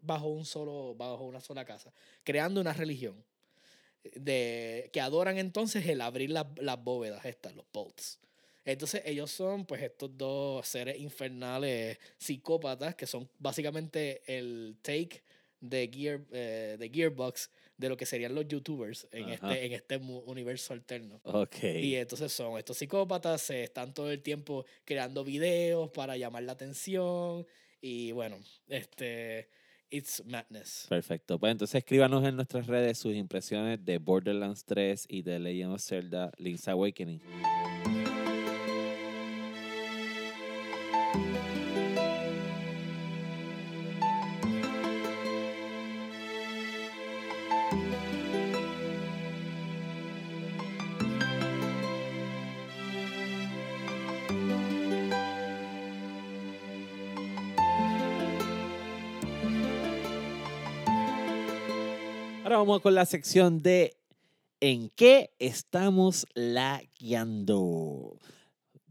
bajo un solo, bajo una sola casa, creando una religión de que adoran entonces el abrir las, las bóvedas estas, los bolts. Entonces ellos son pues estos dos seres infernales psicópatas que son básicamente el take de, Gear, eh, de Gearbox de lo que serían los youtubers en Ajá. este, en este universo alterno. Ok. Y entonces son estos psicópatas, se están todo el tiempo creando videos para llamar la atención y bueno, este, it's madness. Perfecto. Pues entonces escríbanos en nuestras redes sus impresiones de Borderlands 3 y de Legend of Zelda Link's Awakening. Ahora vamos con la sección de ¿En qué estamos lagueando?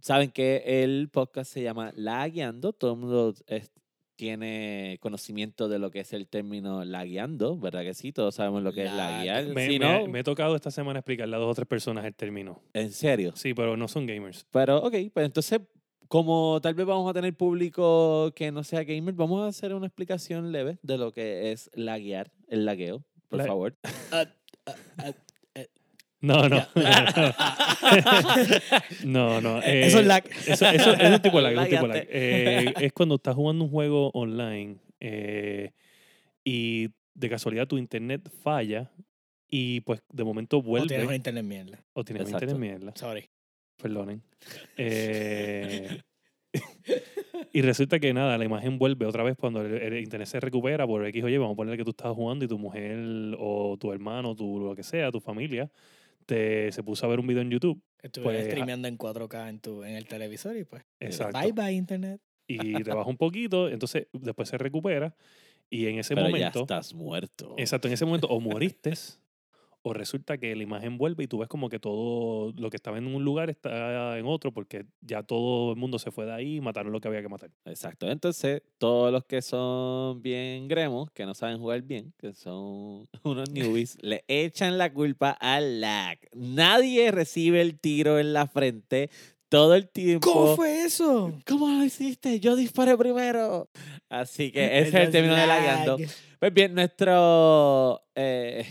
Saben que el podcast se llama Lagueando. Todo el mundo es- tiene conocimiento de lo que es el término lagueando, ¿verdad que sí? Todos sabemos lo que es Lag. laguear. Me, Si me- no, me he tocado esta semana explicarle a dos o tres personas el término. en serio. Sí, pero no son gamers. Pero, ok, pues entonces, como tal vez vamos a tener público que no sea gamer, vamos a hacer una explicación leve de lo que es laguear, el lagueo, por La- favor. No, no. no, no. eh, Eso es lag. Eso, eso es un tipo de lag. es un tipo de lag. Lagueante. Eh, es cuando estás jugando un juego online eh, y de casualidad tu internet falla y pues de momento O vuelve. tienes una internet mierda. o tienes un internet mierda. Sorry. Perdonen. Eh, y resulta que nada, la imagen vuelve otra vez cuando el, el internet se recupera por X, oye, vamos a poner que tú estabas jugando y tu mujer o tu hermano, tu lo que sea, tu familia, te, se puso a ver un video en YouTube. Estuvieras Pues, streameando en 4K en, tu, en el televisor y pues. Exacto. Bye bye, internet. Y te baja un poquito, entonces después se recupera y en ese Pero ya momento, estás muerto. exacto, en ese momento o moriste o resulta que la imagen vuelve y tú ves como que todo lo que estaba en un lugar está en otro porque ya todo el mundo se fue de ahí y mataron lo que había que matar. Exacto. Entonces, todos los que son bien gremos, que no saben jugar bien, que son unos newbies, le echan la culpa al lag. Nadie recibe el tiro en la frente todo el tiempo. ¿Cómo fue eso? ¿Cómo lo hiciste? Yo disparé primero. Así que ese es el término de lagueando. Pues bien, nuestro, eh,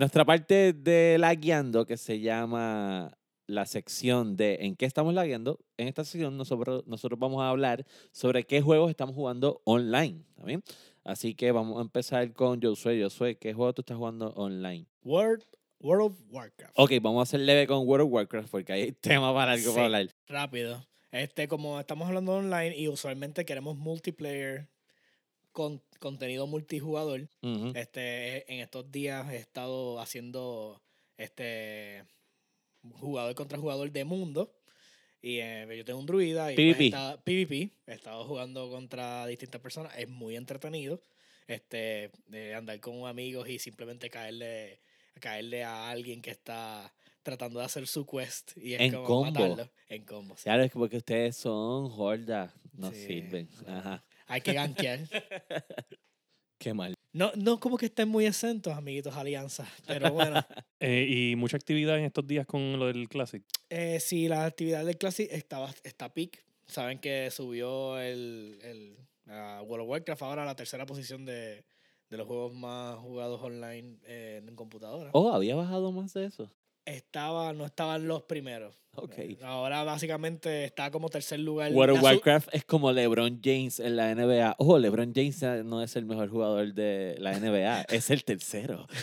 nuestra parte de lagueando que se llama la sección de en qué estamos lagueando, en esta sección nosotros, nosotros vamos a hablar sobre qué juegos estamos jugando online, ¿está bien? Así que vamos a empezar con Josué. Josué, ¿qué juego tú estás jugando online? World, World of Warcraft. Ok, vamos a hacer leve con World of Warcraft porque hay tema para algo Sí. para hablar. Rápido. Este, como estamos hablando online y usualmente queremos multiplayer con contenido multijugador, Ujú. este, en estos días he estado haciendo este jugador contra jugador de mundo. Y eh, yo tengo un druida y PvP. pues, está- PvP. He estado jugando contra distintas personas. Es muy entretenido. Este, de andar con amigos y simplemente caerle, caerle a alguien que está tratando de hacer su quest y es En como combo. matarlo. En combo. sí. Claro, es que porque ustedes son hordas. No Sí, sirven. Ajá. Hay que gankear. Qué mal. No, no como que estén muy exentos, amiguitos Alianza. Pero bueno, Eh, y mucha actividad en estos días con lo del Classic. eh, si la actividad del Classic estaba, está peak, saben que subió el, el World of Warcraft ahora a la tercera posición de, de los juegos más jugados online eh, en computadora. Oh, había bajado más de eso. Estaba, no estaban los primeros. Ok. Eh, Ahora básicamente está como tercer lugar. World of Warcraft es como LeBron James en la NBA. Oh, LeBron James no es el mejor jugador de la NBA, es el tercero.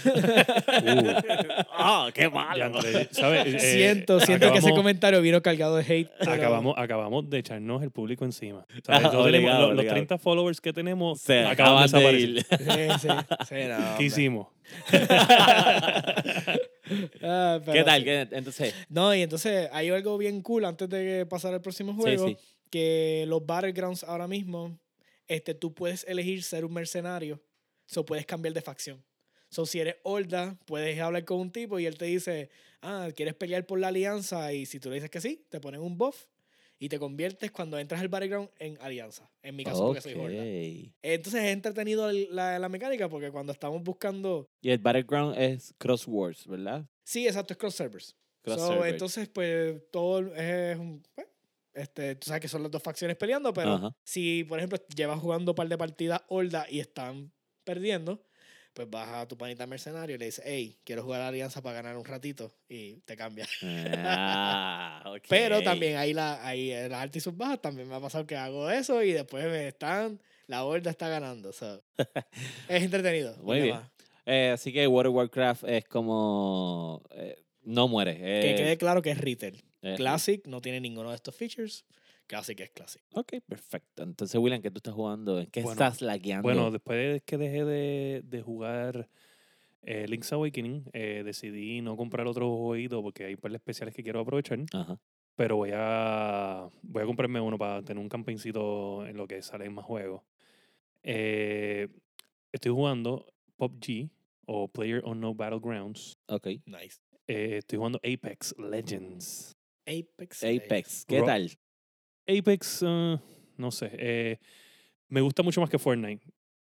Uh, ¡Oh, qué malo! Andrés, ¿sabes? Eh, Siento, siento que ese comentario vino cargado de hate. pero- Acabamos, acabamos de echarnos el público encima. Ah, tenemos- obligado, los, los obligado. 30 followers que tenemos Se acaban de de desaparecer. ir. Sí, sí, sí, no, ¿Qué hicimos? Ah, ¿Qué pero tal? sí. ¿Qué- Entonces, No, y entonces hay algo bien cool antes de pasar al próximo sí, juego. sí. Que los Battlegrounds ahora mismo, este, tú puedes elegir ser un mercenario. So puedes cambiar de facción. So si eres Horda, puedes hablar con un tipo y él te dice, ah, ¿quieres pelear por la alianza? Y si tú le dices que sí, te ponen un buff y te conviertes cuando entras al Battleground en alianza. En mi caso, porque soy Horda. Entonces es entretenido la, la mecánica porque cuando estamos buscando... Y el Battleground es Cross Wars, ¿verdad? Sí, exacto, es cross servers. Cross So, server. Entonces, pues, todo es pues, este, tú sabes que son las dos facciones peleando, pero Ajá. si, por ejemplo, llevas jugando un par de partidas horda y están perdiendo, pues vas a tu panita mercenario y le dices, hey, quiero jugar a Alianza para ganar un ratito y te cambia. Ah, ok. Pero también ahí, la, ahí las altas y sus bajas también me ha pasado que hago eso y después me están, la horda está ganando. so, es entretenido. Muy bien. Eh, así que World of Warcraft es como... eh, no muere. Que eh, quede claro que es retail. es- Classic no tiene ninguno de estos features. Classic es Classic. Ok, perfecto. Entonces, William, ¿qué tú estás jugando? ¿En qué Bueno, estás lagueando? Bueno, después de que dejé de, de jugar eh, Link's Awakening, eh, decidí no comprar otro jueguito porque hay un par de especiales que quiero aprovechar. Ajá. Pero voy a, voy a comprarme uno para tener un campaincito en lo que salen más juegos. Eh, estoy jugando PUBG o Player Unknown Battlegrounds. Ok. Nice. Eh, estoy jugando Apex Legends. Apex. Apex, ¿qué tal? Apex, ah, no sé, eh, me gusta mucho más que Fortnite,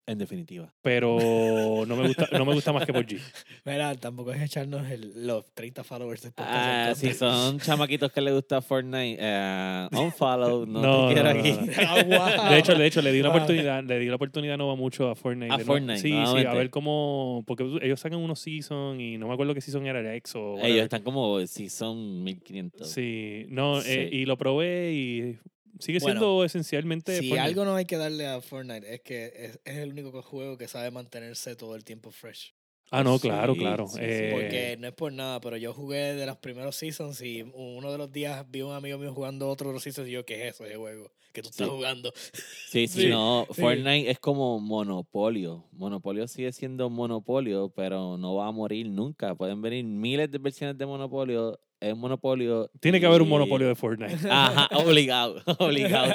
En definitiva. pero no me gusta, no me gusta más que PUBG. Mira, tampoco es echarnos el- los 30 followers Ah, si son chamaquitos que les gusta Fortnite, eh, unfollow, no, No, te quiero no, no, aquí. no. Ah, wow. De hecho, de hecho, le di una Wow. oportunidad, le di la oportunidad no va mucho a Fortnite. A de no- Fortnite, sí, sí, a ver cómo, porque ellos sacan unos season y no me acuerdo qué season era, el X o Ellos están como si son 1500. Sí, no, eh, y lo probé y sigue Bueno, siendo esencialmente Si Fortnite. algo no hay que darle a Fortnite es que es, es el único juego que sabe mantenerse todo el tiempo fresh. Ah, no, claro, Sí, claro. sí, eh, Porque no es por nada, pero yo jugué de los primeros seasons y uno de los días vi un amigo mío jugando otro de los seasons y yo, ¿qué es eso ese juego? Que tú estás Sí. jugando. Sí, sí, Sí, no. Fortnite es como monopolio. Monopolio sigue siendo monopolio, pero no va a morir nunca. Pueden venir miles de versiones de monopolio. Es monopolio. tiene que haber un monopolio de Fortnite. Ajá, obligado, obligado.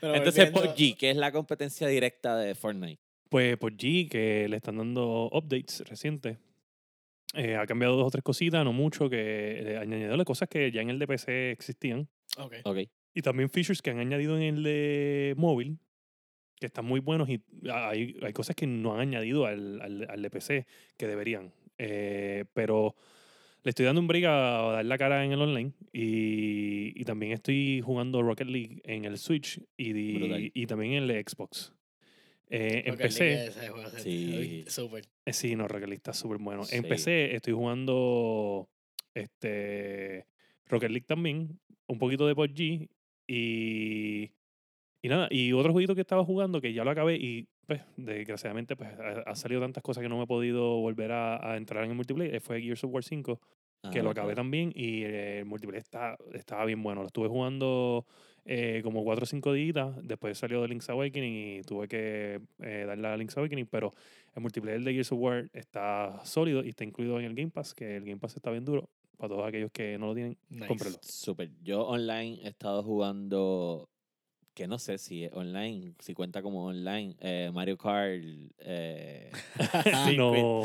Pero Entonces, volviendo- PUBG, que es la competencia directa de Fortnite. Pues por G, que le están dando updates recientes. eh, ha cambiado dos o tres cositas, no mucho, que eh, añadido cosas que ya en el de PC existían. Ok. Ok. Y también features que han añadido en el de móvil, que están muy buenos y hay, hay cosas que no han añadido al, al, al de PC que deberían. Eh, pero le estoy dando un break a dar la cara en el online y, y también estoy jugando Rocket League en el Switch y, di- Brutal. y también en el Xbox. Eh, ese- Sí. Súper. eh, sí, no, Rocket League está súper bueno. En Sí. PC estoy jugando este Rocket League también, un poquito de PUBG y, y nada, y otro jueguito que estaba jugando que ya lo acabé y pues desgraciadamente pues ha, ha salido tantas cosas que no me he podido volver a, a entrar en el multiplayer, fue Gears of War 5 que Ah, lo acabé también y eh, el multiplayer está, estaba bien bueno. Lo estuve jugando eh, como cuatro o cinco días. Después salió de Link's Awakening y tuve que eh, darle a Link's Awakening. Pero el multiplayer de Gears of War está sólido y está incluido en el Game Pass, que el Game Pass está bien duro. Para todos aquellos que no lo tienen, Nice. cómprenlo. Super. Yo online he estado jugando, que no sé si es online, si cuenta como online, eh, Mario Kart. eh, no.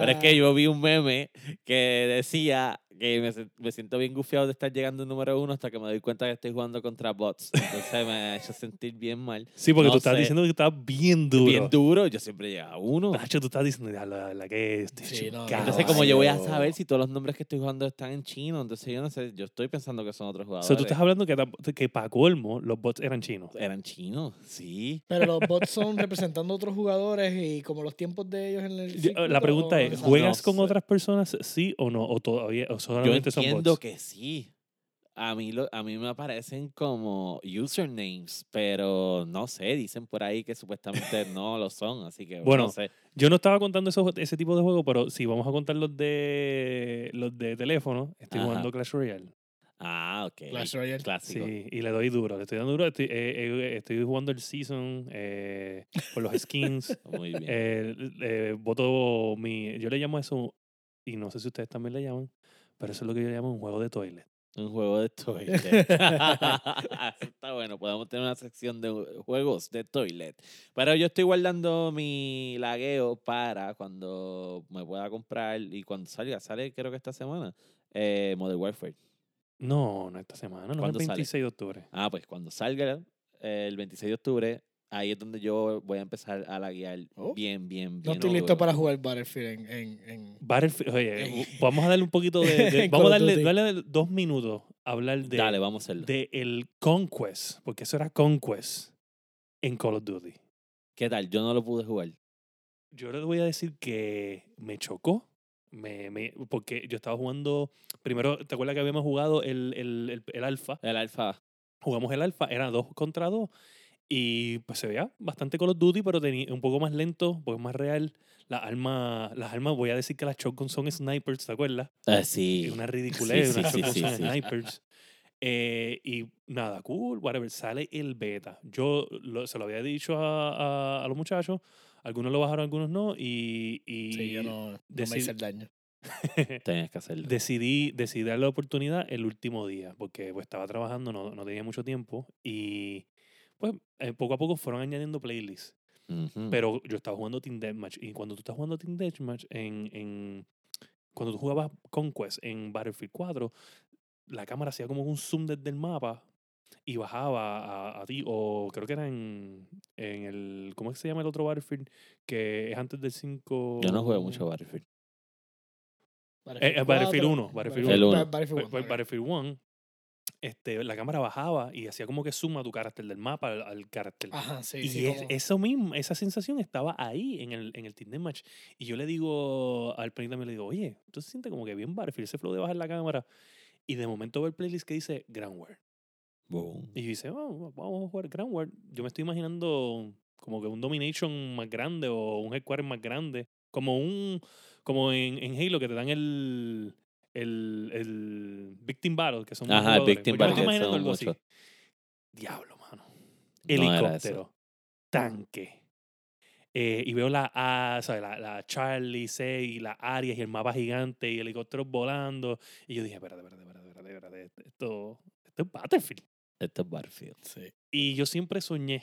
Pero es que yo vi un meme que decía que me, me siento bien gufiado de estar llegando número uno hasta que me doy cuenta que estoy jugando contra bots. Entonces me ha hecho sentir bien mal. Sí, porque No tú estás sé. diciendo que estás bien duro. Bien duro, yo siempre llegaba a uno. Nacho, tú estás diciendo, ya, la, la que es. Sí, no, Entonces, como yo voy a saber si todos los nombres que estoy jugando están en chino, entonces yo no sé, yo estoy pensando que son otros O jugadores. sea, tú estás hablando que, que para colmo los bots eran chinos. Eran chinos, sí. Pero los bots son representando otros jugadores y como los tiempos de ellos en el. Yo- circuito, La pregunta ¿o es? ¿juegas No con sé. otras personas, sí o no? ¿O todavía o solamente son entiendo que sí. A mí, lo, a mí me aparecen como usernames, pero no sé, dicen por ahí que supuestamente no lo son, así que Bueno, no sé. Yo no estaba contando esos- ese tipo de juegos, pero si vamos a contar los de los de teléfono, estoy Ajá. jugando Clash Royale. Ah, ok. Clash Royale. Clásico. Sí, y le doy duro, le estoy dando duro. Estoy, eh, eh, estoy jugando el season eh, por los skins. Muy bien. Eh, eh, voto mi. Yo le llamo eso, y no sé si ustedes también le llaman, pero eso es lo que yo llamo un juego de toilet. Un juego de toilet. Eso está bueno. Podemos tener una sección de juegos de toilet. Pero yo estoy guardando mi lagueo para cuando me pueda comprar y cuando salga. Sale creo que esta semana. Eh, Modern Warfare. No, no esta semana, no el ¿Cuándo sale? 26 de octubre. Ah, pues cuando salga eh, el 26 de octubre, ahí es donde yo voy a empezar a laguear Oh. bien, bien, bien. No estoy listo para jugar Battlefield en. en, en- Battlefield, oye, u- vamos a darle un poquito de. de- vamos a darle, darle dos minutos a hablar de, Dale, vamos a hacerlo. de el Conquest, porque eso era Conquest en Call of Duty. ¿Qué tal? Yo no lo pude jugar. Yo les voy a decir que me chocó. Me, me- porque yo estaba jugando. Primero, ¿te acuerdas que habíamos jugado el, el, el, el alfa? El alfa. Jugamos el alfa, era dos contra dos. Y pues se veía bastante Call of Duty, pero tenía un poco más lento, un poco más real. Las armas, las armas, voy a decir que las shotguns son snipers, ¿te acuerdas? Ah, sí. Es una ridiculez, sí, unas sí, shotguns sí, son sí. snipers. Eh, y nada, cool, whatever. Sale el beta. Yo lo- se lo había dicho a, a- a los muchachos, algunos lo bajaron, algunos no. Y, y sí, yo no, no me hice el daño. Tenías que hacerlo. decidí, decidí darle la oportunidad el último día, porque pues, estaba trabajando, no, no tenía mucho tiempo. Y pues eh, poco a poco fueron añadiendo playlists. Pero yo estaba jugando Team Deathmatch. Y cuando tú estás jugando Team Deathmatch, en, en, cuando tú jugabas Conquest en Battlefield 4, la cámara hacía como un zoom desde el mapa y bajaba a, a ti. O creo que era en, en el. ¿Cómo es que se llama el otro Battlefield? Que es antes del 5. Yo no juego mucho Battlefield. Eh, eh, Battlefield 1, Battlefield El 1. Ba- Battlefield Pues- pues 1, ok. Battlefield 1, este, la cámara bajaba y hacía como que zoom a tu carácter del mapa al, al carácter. Ajá, sí, y sí. es- como- eso mismo, esa sensación estaba ahí en el, en el Team Deathmatch. Y yo le digo al Penny también, le digo, oye, tú se siente como que bien Battlefield, ese flow de bajar la cámara. Y de momento veo el playlist que dice Groundware. Boom. Y yo dice, "Oh, vamos a jugar Groundware. Yo me estoy imaginando como que un Domination más grande o un Headquarters más grande. Como un como en, en Halo que te dan el, el, el Victim Battle, que son Ajá, el. Victim Pues yo me Battle, son algo así. muchos. Diablo, mano. No. Helicóptero. tanque. Eh, y veo la A, ¿sabes? La, la Charlie, C y la Aries y el mapa gigante y helicópteros volando. Y yo dije, espérate, espérate, espérate, espérate, espérate. Esto, esto es Battlefield. Esto es Battlefield. Sí. Y yo siempre soñé,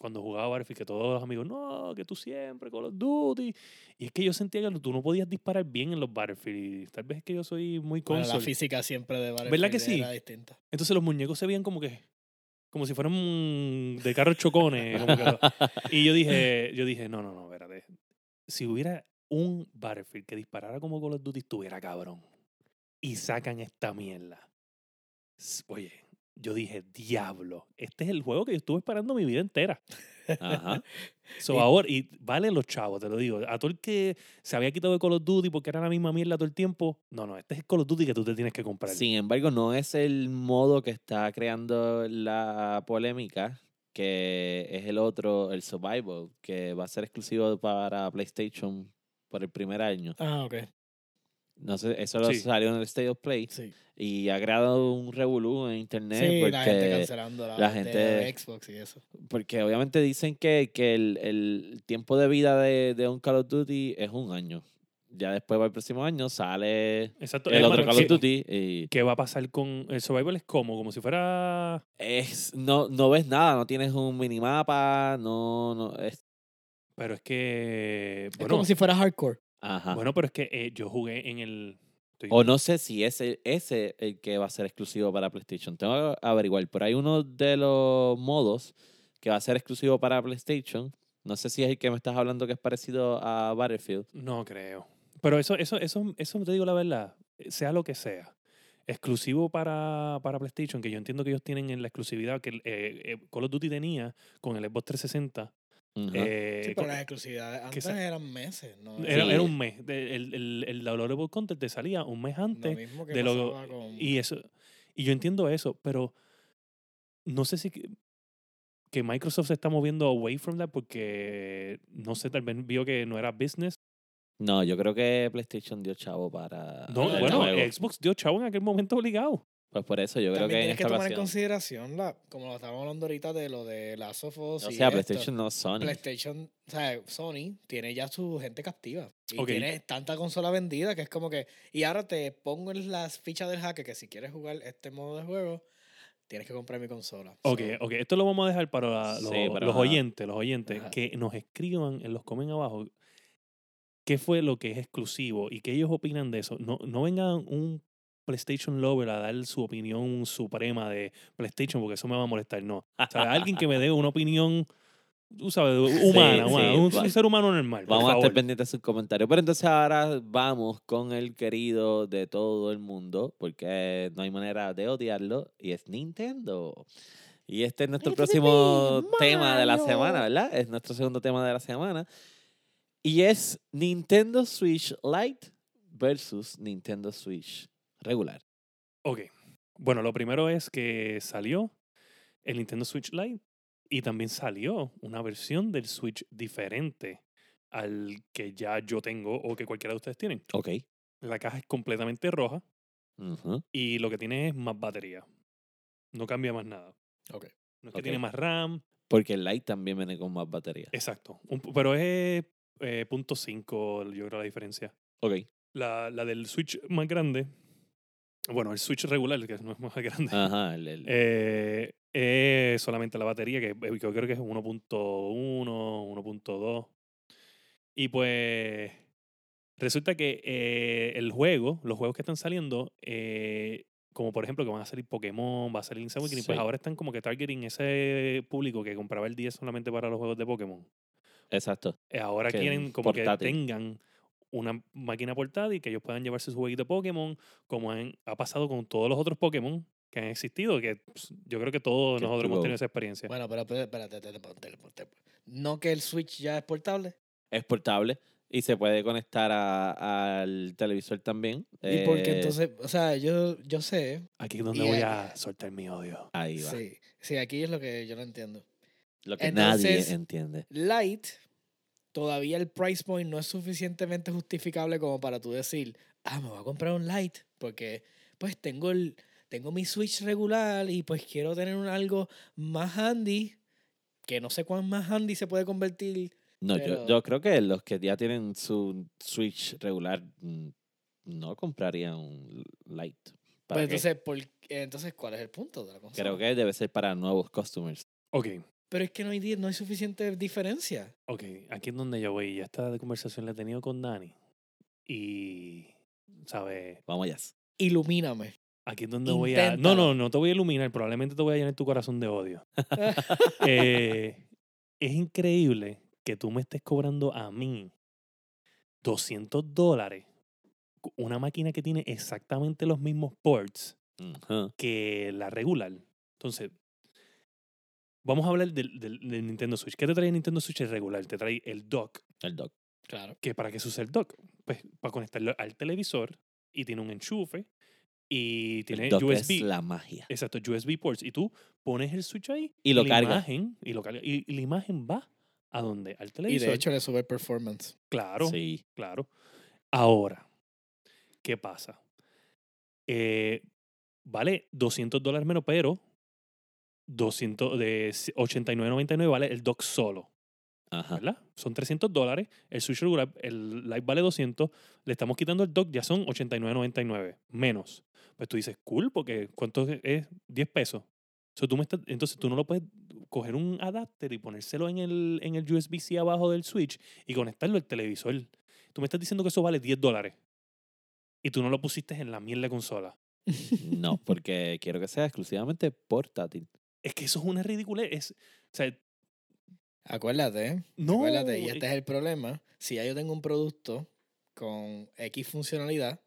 cuando jugaba Battlefield, que todos los amigos, no, que tú siempre Call of Duty. Y es que yo sentía que tú no podías disparar bien en los Battlefield. Y tal vez es que yo soy muy Bueno, la console. física siempre de Battlefield ¿Verdad que sí? era distinta. Entonces los muñecos se veían como que, como si fueran de carros chocones. como que- y yo dije, yo dije, no, no, no, espérate. Si hubiera un Battlefield que disparara como Call of Duty, estuviera cabrón. Y sacan esta mierda. Oye, yo dije, diablo, este es el juego que yo estuve esperando mi vida entera. Ajá. So, Y- ahora, y valen los chavos, te lo digo. A todo el que se había quitado de Call of Duty porque era la misma mierda todo el tiempo, no, no, este es el Call of Duty que tú te tienes que comprar. Sin embargo, no es el modo que está creando la polémica, que es el otro, el Survival, que va a ser exclusivo para PlayStation por el primer año. Ah, ok. No sé, eso lo salió en el State of Play Sí, y ha creado un revolú en internet sí porque, la gente cancelando la, la de gente- Xbox y eso. porque obviamente dicen que, que el, el tiempo de vida de, de un Call of Duty es un año. Ya después para el próximo año sale Exacto. el es otro Call ¿qué- of Duty y ¿Qué va a pasar con el survival? Es como, como si fuera. es, no, no ves nada, no tienes un minimapa, no, no, es, Pero es que. Es como si fuera hardcore. Ajá. bueno pero es que eh, yo jugué en el. estoy- O no sé si ese ese el que va a ser exclusivo para PlayStation. Tengo que averiguar. Pero hay uno de los modos que va a ser exclusivo para PlayStation. No sé si es el que me estás hablando que es parecido a Battlefield. No creo. Pero eso, eso, eso, eso te digo la verdad, eh, sea lo que sea, exclusivo para, para PlayStation, que yo entiendo que ellos tienen en la exclusividad que eh, eh, Call of Duty tenía con el Xbox 360. Ujú. eh, Sí, pero las exclusividades antes eran meses, ¿no? era, Sí. era un mes. el, el, el downloadable content te salía un mes Lo antes. mismo que de lo- con... Y eso, y yo entiendo eso, pero no sé si que, que Microsoft se está moviendo away from that porque no sé, tal vez vio que no era business. No, yo creo que PlayStation dio chavo para. No, bueno. Xbox dio chavo en aquel momento obligado. Pues por eso yo creo que en tienes que tomar en consideración, la, como lo estábamos hablando ahorita, de lo de Last of Us O y sea, esto. PlayStation no Sony. PlayStation, o sea, Sony tiene ya su gente captiva. Y tiene tanta consola vendida que es como que. Y ahora te pongo en las fichas del hacker que si quieres jugar este modo de juego, tienes que comprar mi consola. Ok, So, ok, esto lo vamos a dejar para la- Sí, los, oyentes, los oyentes, Ajá. que nos escriban en los comen abajo qué fue lo que es exclusivo y qué ellos opinan de eso. No, no venga un PlayStation Lover a dar su opinión suprema de PlayStation porque eso me va a molestar, no. O sea, alguien que me dé una opinión, tú sabes, humana, Sí, humana, sí, un, va- ser humano normal. por Vamos a estar favor. pendientes de sus comentarios. Pero entonces ahora vamos con el querido de todo el mundo, porque no hay manera de odiarlo, y es Nintendo. Y este es nuestro próximo tema de la semana, ¿verdad? Es nuestro segundo tema de la semana. Y es Nintendo Switch Lite versus Nintendo Switch regular. Ok. Bueno, lo primero es que salió el Nintendo Switch Lite y también salió una versión del Switch diferente al que ya yo tengo o que cualquiera de ustedes tienen. Ok. La caja es completamente roja y lo que tiene es más batería. No cambia más nada. Ok. No es que Ok. tiene más RAM. Porque el Lite también viene con más batería. Exacto. Un pero es eh, punto .5 yo creo la diferencia. Ok. La, la del Switch más grande, bueno, el Switch regular, que no es más grande, Ajá. el- el- Eh, es solamente la batería, que eh, yo creo que es 1.1, 1.2. Y pues resulta que eh, el juego, los juegos que están saliendo, eh, como por ejemplo que van a salir Pokémon, va a salir Awakening, pues Sí. ahora están como que targeting ese público que compraba el 10 solamente para los juegos de Pokémon. Exacto. Ahora Que quieren como portátil. que tengan una máquina portátil y que ellos puedan llevarse su jueguito de Pokémon, como han- ha pasado con todos los otros Pokémon que han existido, que pues, yo creo que todos nosotros hemos tenido esa experiencia. Bueno, pero espérate. No que el Switch ya es portable. Es portable y se puede conectar a- al televisor también. Y porque Eh, entonces, o sea, yo, yo sé. Aquí es donde voy ahí- a soltar mi odio. Ahí va. Sí, sí, aquí es lo que yo no entiendo. Lo que nadie entiende. Light, todavía el price point no es suficientemente justificable como para tú decir, ah, me voy a comprar un Light, porque pues tengo el tengo mi Switch regular y pues quiero tener un algo más handy, que no sé cuán más handy se puede convertir. No, yo, pero- yo creo que los que ya tienen su Switch regular mm, no comprarían un. ¿Para Pues entonces, entonces, ¿cuál es el punto de la consola? Creo que debe ser para nuevos customers. Ok, Pero es que no hay, di- no hay suficiente diferencia. ok, aquí es donde yo voy. Ya esta conversación la he tenido con Dani. Y, ¿sabes? Vamos allá. Ilumíname. Aquí es donde voy a... No, no, no te voy a iluminar. Probablemente te voy a llenar tu corazón de odio. Eh, es increíble que tú me estés cobrando a mí 200 dólares una máquina que tiene exactamente los mismos ports que la regular. Entonces, vamos a hablar del, del- del Nintendo Switch. ¿Qué te trae el Nintendo Switch el regular? Te trae el dock. El dock. claro. ¿Que ¿Para qué se usa el dock? Pues para conectarlo al televisor y tiene un enchufe y tiene El dock USB. es la magia. Exacto, USB ports. Y tú pones el switch ahí Y lo la carga. Imagen, y, lo carga, y, y la imagen va a donde? Al Y televisor. de hecho le sube performance. claro, Sí. claro. Ahora, ¿Qué pasa? Eh, vale 200 dólares menos, pero 200, de 89.99 vale el dock solo. Ajá. ¿verdad? Son 300 dólares. El Switch regular, el Lite vale 200. Le estamos quitando el dock, ya son 89.99 menos. Pues tú dices, cool, porque ¿cuánto es- es? 10 pesos. So, tú me estás- entonces tú no lo puedes coger un adapter y ponérselo en el, en el USB-C abajo del Switch y conectarlo al televisor. Tú me estás diciendo que eso vale 10 dólares. Y tú no lo pusiste en la mierda consola. No, porque quiero que sea exclusivamente portátil. Es que eso es una ridiculez. Es, o sea, Acuérdate, ¿eh? no. Acuérdate, y este es el problema. Si ya yo tengo un producto con X funcionalidad,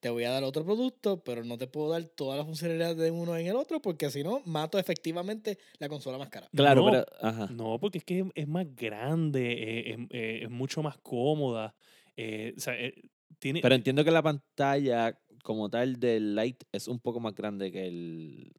te voy a dar otro producto, pero no te puedo dar todas las funcionalidades de uno en el otro, porque si no, mato efectivamente la consola más cara. Claro, No, pero. Ajá. No, porque es que es, más grande, es, es mucho más cómoda. eh, o sea, eh, tiene, Pero entiendo que la pantalla como tal del Lite es un poco más grande que el,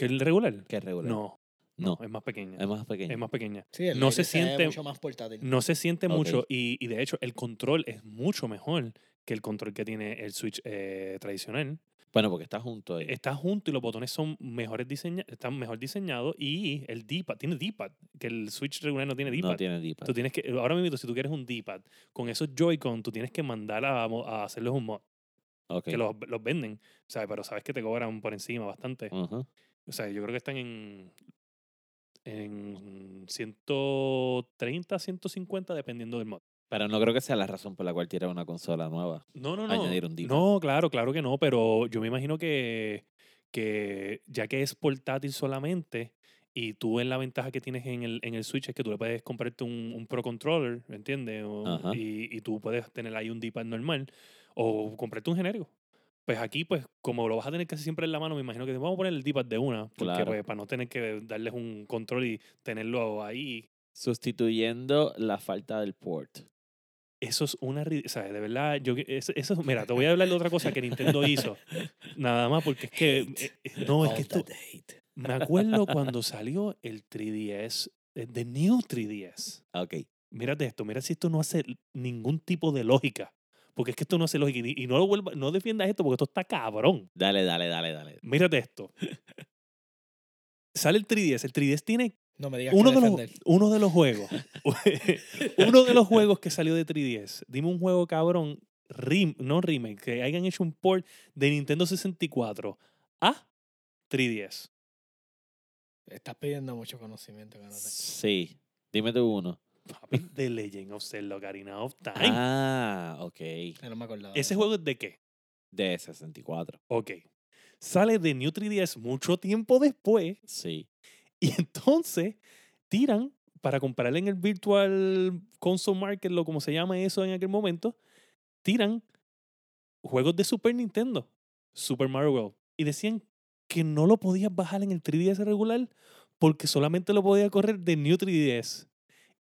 ¿Que el regular? que el regular. No, no, No, es más pequeña. es más pequeño. Es más pequeña. Sí, el No se siente- mucho más portátil. No se siente Ok. mucho y, y de hecho el control es mucho mejor que el control que tiene el Switch eh, tradicional. Bueno, porque está junto ahí. Está junto y los botones son mejores diseñados, están mejor diseñados y el D-pad, tiene D-pad, que el Switch regular no tiene D-pad. no tiene D-pad. Tú tienes que, ahora mismo, si tú quieres un D-pad, con esos Joy-Con, tú tienes que mandar a, a hacerles un mod, Ok. que los, los venden, ¿sabes? Pero sabes que te cobran por encima bastante. Ujú. O sea, yo creo que están en, en 130, 150, dependiendo del mod. Pero no creo que sea la razón por la cual tiene una consola nueva. No, no, no. Añadir un. No, claro, claro que no, pero yo me imagino que, que ya que es portátil solamente y tú en la ventaja que tienes en el, en el Switch es que tú le puedes comprarte un, un Pro Controller, ¿me entiendes? O-. Y, y tú puedes tener ahí un D-pad normal o comprarte un genérico. Pues aquí, pues, como lo vas a tener casi siempre en la mano, me imagino que te vamos a poner el D-pad de una, porque Claro. pues, para no tener que darles un control y tenerlo ahí. Sustituyendo la falta del port. Eso es una... O sea, de verdad, yo... Eso, eso- mira, te voy a hablar de otra cosa que Nintendo hizo. Nada más porque es que... eh, eh, No, es que esto... hate. Me acuerdo cuando salió el 3DS, eh, The New 3DS. Ok. Mírate esto, mira si esto no hace ningún tipo de lógica. Porque es que esto no hace lógica. Y, y no lo vuelva, no defiendas esto porque esto está cabrón. Dale, dale, dale, dale. Mírate esto. Sale el 3DS. El 3DS tiene No me digas uno que de, los, uno de los juegos. uno de los juegos que salió de 3DS. Dime un juego cabrón. Rem, no remake, que hayan hecho un port de Nintendo 64 a 3DS. Estás pidiendo mucho conocimiento que no tengo. Sí. Dime tú uno. Papi, The Legend of Zelda Ocarina of Time. Ah, ok. Ya No me acordaba. ¿Ese juego es de qué? De 64. Ok. Sale de New 3DS mucho tiempo después Sí. y entonces tiran para comprarle en el Virtual Console Market, lo como se llama eso en aquel momento, tiran juegos de Super Nintendo, Super Mario World, y decían que no lo podías bajar en el 3DS regular porque solamente lo podía correr de New 3DS.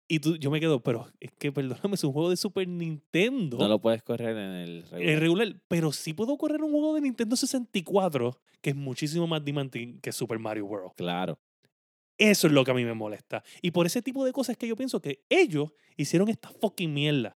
Y tú, yo me quedo, pero es que perdóname, es un juego de Super Nintendo. No lo puedes correr en el regular. regular, pero sí puedo correr un juego de Nintendo 64 que es muchísimo más demanding que Super Mario World. Claro. Eso es lo que a mí me molesta. Y por ese tipo de cosas es que yo pienso que ellos hicieron esta fucking mierda.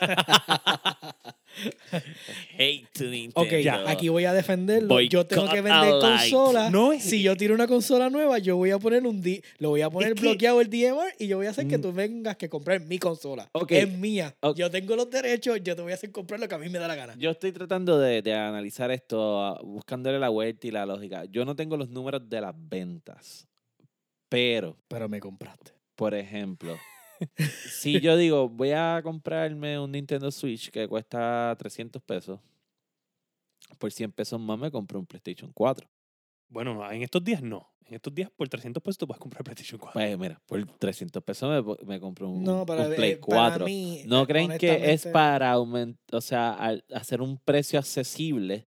Hate to Nintendo. Ok, Ya, aquí voy a defenderlo. yo tengo que vender a Lite. consola. No es- Si yo tiro una consola nueva, yo voy a poner un D, lo voy a poner que- bloqueado el DMR y yo voy a hacer que Mm. tú vengas que comprar mi consola. Ok. Es mía. Yo tengo los derechos, yo te voy a hacer comprar lo que a mí me da la gana. Yo estoy tratando de, de analizar esto, buscándole la vuelta y la lógica. Yo no tengo los números de las ventas. Pero, Pero me compraste. por ejemplo, si yo digo, voy a comprarme un Nintendo Switch que cuesta 300 pesos, por 100 pesos más me compro un PlayStation 4. Bueno, en estos días no. En estos días por 300 pesos tú puedes comprar PlayStation 4. Pues mira, por 300 pesos me, me compro un, No, un para, Play eh, para 4. mí. ¿No eh, creen que es para aumentar, o sea, al hacer un precio accesible?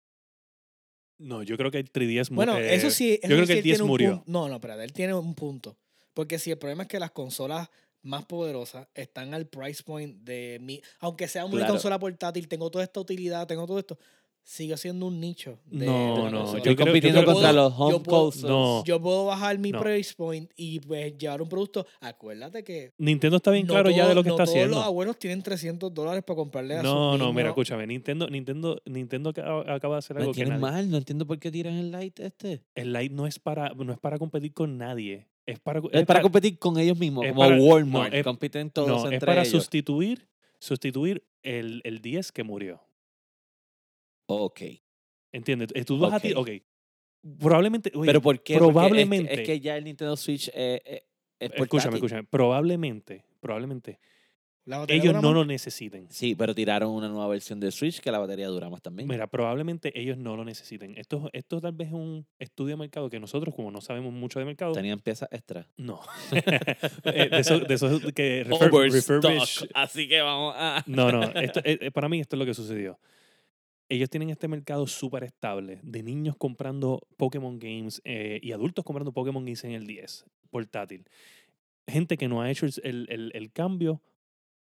No, yo creo que el 3DS mu- Bueno, eh, eso sí. eso creo que el él 10 tiene un murió. No, no, espérate, él tiene un punto. Porque si el problema es que las consolas más poderosas están al price point de mi. Aunque sea una Claro. consola portátil, tengo toda esta utilidad, tengo todo esto. sigue siendo un nicho. de- No, de la no, consola. Estoy yo creo- compitiendo yo creo- contra puedo- los home yo puedo- consoles. No. Yo puedo bajar mi No. price point y pues llevar un producto. Acuérdate que. Nintendo está bien no claro ya de lo que no está todos haciendo. los abuelos tienen 300 dólares para comprarle a No, sus no, mira, escúchame, Nintendo, Nintendo, Nintendo acaba, de hacer Me algo que nadie- mal, no entiendo por qué tiran el light este. el Lite no es para, no es para competir con nadie. Es para, Es para competir con ellos mismos, como para- Walmart. no, es- compiten todos no, entre es para ellos. sustituir, sustituir el, el 10 que murió. Ok. ¿Entiendes? Eh, Tú vas a ti, Ok. Probablemente, oye, Pero ¿por qué? Porque es que- probablemente- Es que, ya el Nintendo Switch eh, eh, es escúchame, escúchame, probablemente, probablemente ellos no más. lo necesiten. Sí, pero tiraron una nueva versión de Switch que la batería dura más también. Mira, probablemente ellos no lo necesiten. Esto, esto tal vez es un estudio de mercado que nosotros, como no sabemos mucho de mercado, Tenían piezas extra. no. Eh, de esos de esos que refurbish Así que vamos a. No, no, esto, eh, eh, para mí esto es lo que sucedió. Ellos tienen este mercado súper estable de niños comprando Pokémon Games eh, y adultos comprando Pokémon Games en el 10, portátil. Gente que no ha hecho el, el- el cambio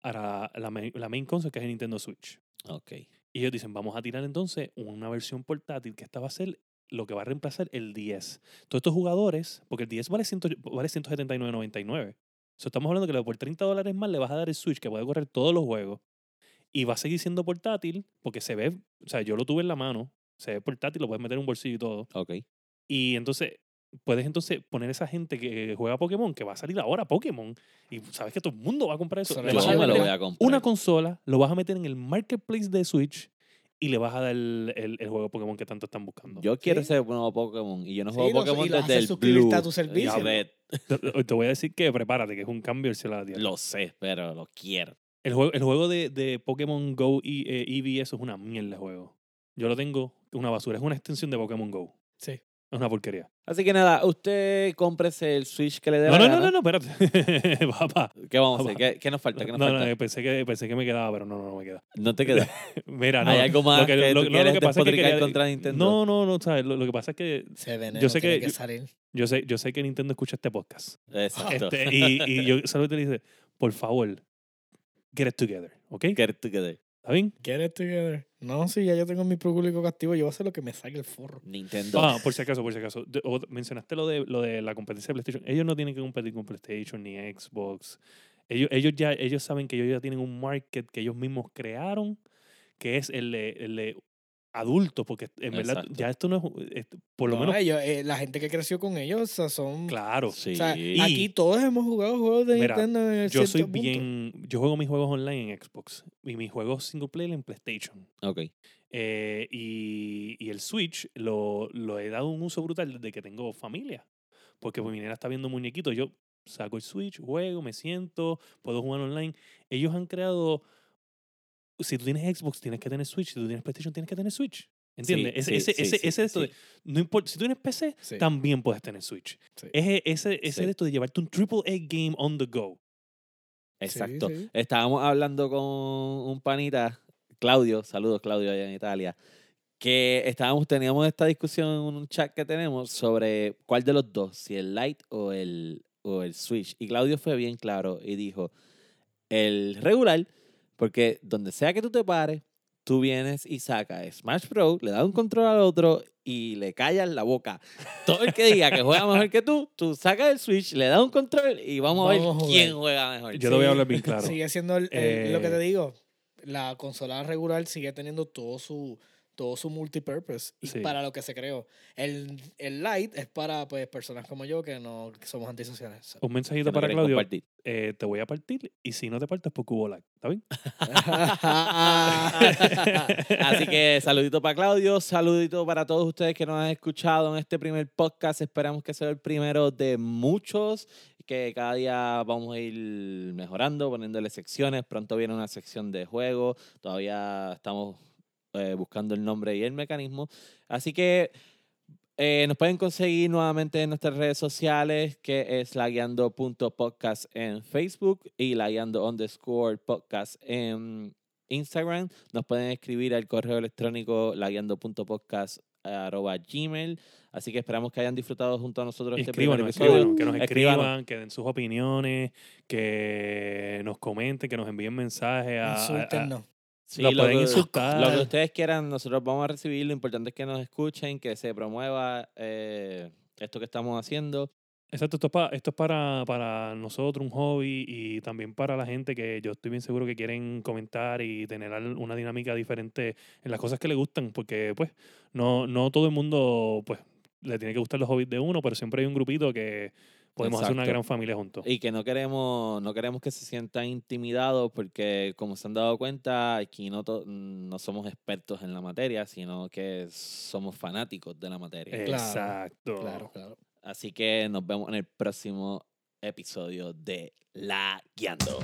a la, la main, la main console que es el Nintendo Switch. Ok. Y ellos dicen, vamos a tirar entonces una versión portátil que esta va a ser lo que va a reemplazar el 10. Todos estos jugadores, porque el 10 vale, 100 vale 179.99. So, estamos hablando que por 30 dólares más le vas a dar el Switch que puede correr todos los juegos. Y va a seguir siendo portátil porque se ve, o sea, yo lo tuve en la mano, se ve portátil, lo puedes meter en un bolsillo y todo. Ok. Y entonces puedes entonces poner esa gente que juega Pokémon, que va a salir ahora Pokémon, y sabes que todo el mundo va a comprar eso. Eso Le vas a me lo voy a comprar. una consola, lo vas a meter en el marketplace de Switch y le vas a dar el, el- el juego Pokémon que tanto están buscando. Yo quiero Sí. ese nuevo Pokémon y yo no Sí, juego Pokémon y lo desde el suscribirte Blue. a tu servicio. te, te voy a decir que prepárate, que es un cambio del cielo a la tierra. Lo sé, pero lo quiero. El juego, el juego de, de Pokémon Go y eh, Eevee, eso es una mierda de juego. Yo lo tengo, una basura, es una extensión de Pokémon Go. Sí. Es una porquería. Así que nada, usted cómprese el Switch que le dé No, la no, no, gana. no, no, espérate. Papá. ¿Qué vamos a hacer? ¿Qué, qué nos falta? ¿Qué No, nos no, falta? eh, pensé que, pensé que me quedaba, pero no, no, no me queda. No te queda. Mira, no. ¿Hay algo más lo que, que lo- tú no, lo que pasa es que quería- contra Nintendo? No, no, no, ¿sabes? Lo, lo que pasa es que veneno Yo sé que- que salir. yo sé, yo sé que Nintendo escucha este podcast. Exacto. Este, y, y yo solo te dice, por favor, get it together, ¿ok? Get it together. ¿Está bien? Get it together. No, si ya yo tengo mi público castivo, yo voy a hacer lo que me salga el forro. Nintendo. Ah, por si acaso, por si acaso. De- o- mencionaste lo de, lo de la competencia de PlayStation. Ellos no tienen que competir con PlayStation ni Xbox. Ellos, ellos ya ellos saben que ellos ya tienen un market que ellos mismos crearon, que es el de, el de adultos, porque en verdad ya esto no es, es- por lo No, menos, ellos, eh, la gente que creció con ellos o sea, son... claro. Sí. O sea, Y- aquí todos hemos jugado juegos de Mira, Nintendo en Yo soy punto. bien, yo juego mis juegos online en Xbox y mis juegos single player en PlayStation. Ok. Eh, y, y el Switch lo, lo he dado un uso brutal desde que tengo familia. Porque pues, mi nena está viendo muñequitos. Yo saco el Switch, juego, me siento, puedo jugar online. Ellos han creado. Si tú tienes Xbox, tienes que tener Switch. Si tú tienes PlayStation, tienes que tener Switch. ¿Entiendes? Sí, ese, sí, ese, sí, ese, sí, ese de esto sí. de- no importa, si tú tienes PC, Sí. también puedes tener Switch. Sí. Es e- ese, ese Sí. de esto de llevarte un triple A game on the go. Exacto. sí. Estábamos hablando con un panita, Claudio, saludos Claudio allá en Italia, que estábamos, teníamos esta discusión en un chat que tenemos sobre cuál de los dos, si el Lite o el, o el Switch. Y Claudio fue bien claro y dijo, el regular, porque donde sea que tú te pares, tú vienes y sacas Smash Pro, le das un control al otro y le callas la boca. Todo el que diga que juega mejor que tú, tú sacas el Switch, le das un control y vamos, a Vamos a ver quién juega mejor. Yo te voy a Sí, hablar bien claro. Sigue siendo el- el- lo que Eh, te digo. La consola regular sigue teniendo todo su todo su multipurpose y Sí. para lo que se creó. El, el Lite es para pues personas como yo que no que somos antisociales. So. Un mensajito para Claudio. compartir. eh, te voy a partir y si no te partes, pues hubo lag. ¿Está bien? Así que saludito para Claudio, saludito para todos ustedes que nos han escuchado en este primer podcast. Esperamos que sea el primero de muchos, que cada día vamos a ir mejorando, poniéndole secciones. Pronto viene una sección de juego, todavía estamos eh, buscando el nombre y el mecanismo. Así que eh, nos pueden conseguir nuevamente en nuestras redes sociales, que es laguiando.podcast en Facebook y laguiando underscore podcast en Instagram. Nos pueden escribir al correo electrónico laguiando.podcast arroba gmail. Así que esperamos que hayan disfrutado junto a nosotros este primer escríbanos, episodio. escríbanos, que nos escriban, que den sus opiniones, que nos comenten, que nos envíen mensajes a, a- a- Insúltennos. Sí, Lo pueden que, insultar. lo que ustedes quieran, nosotros vamos a recibir. Lo importante es que nos escuchen, que se promueva eh, esto que estamos haciendo. Exacto, esto es, pa- esto es para, para nosotros, un hobby, y también para la gente que yo estoy bien seguro que quieren comentar y tener una dinámica diferente en las cosas que les gustan, porque pues no, no todo el mundo pues le tiene que gustar los hobbies de uno, pero siempre hay un grupito que podemos hacer una Exacto. gran familia juntos. Y que no queremos, no queremos que se sientan intimidados porque, como se han dado cuenta, aquí no, to- no somos expertos en la materia, sino que somos fanáticos de la materia. Exacto. Claro, claro. Así que nos vemos en el próximo episodio de La Guiando.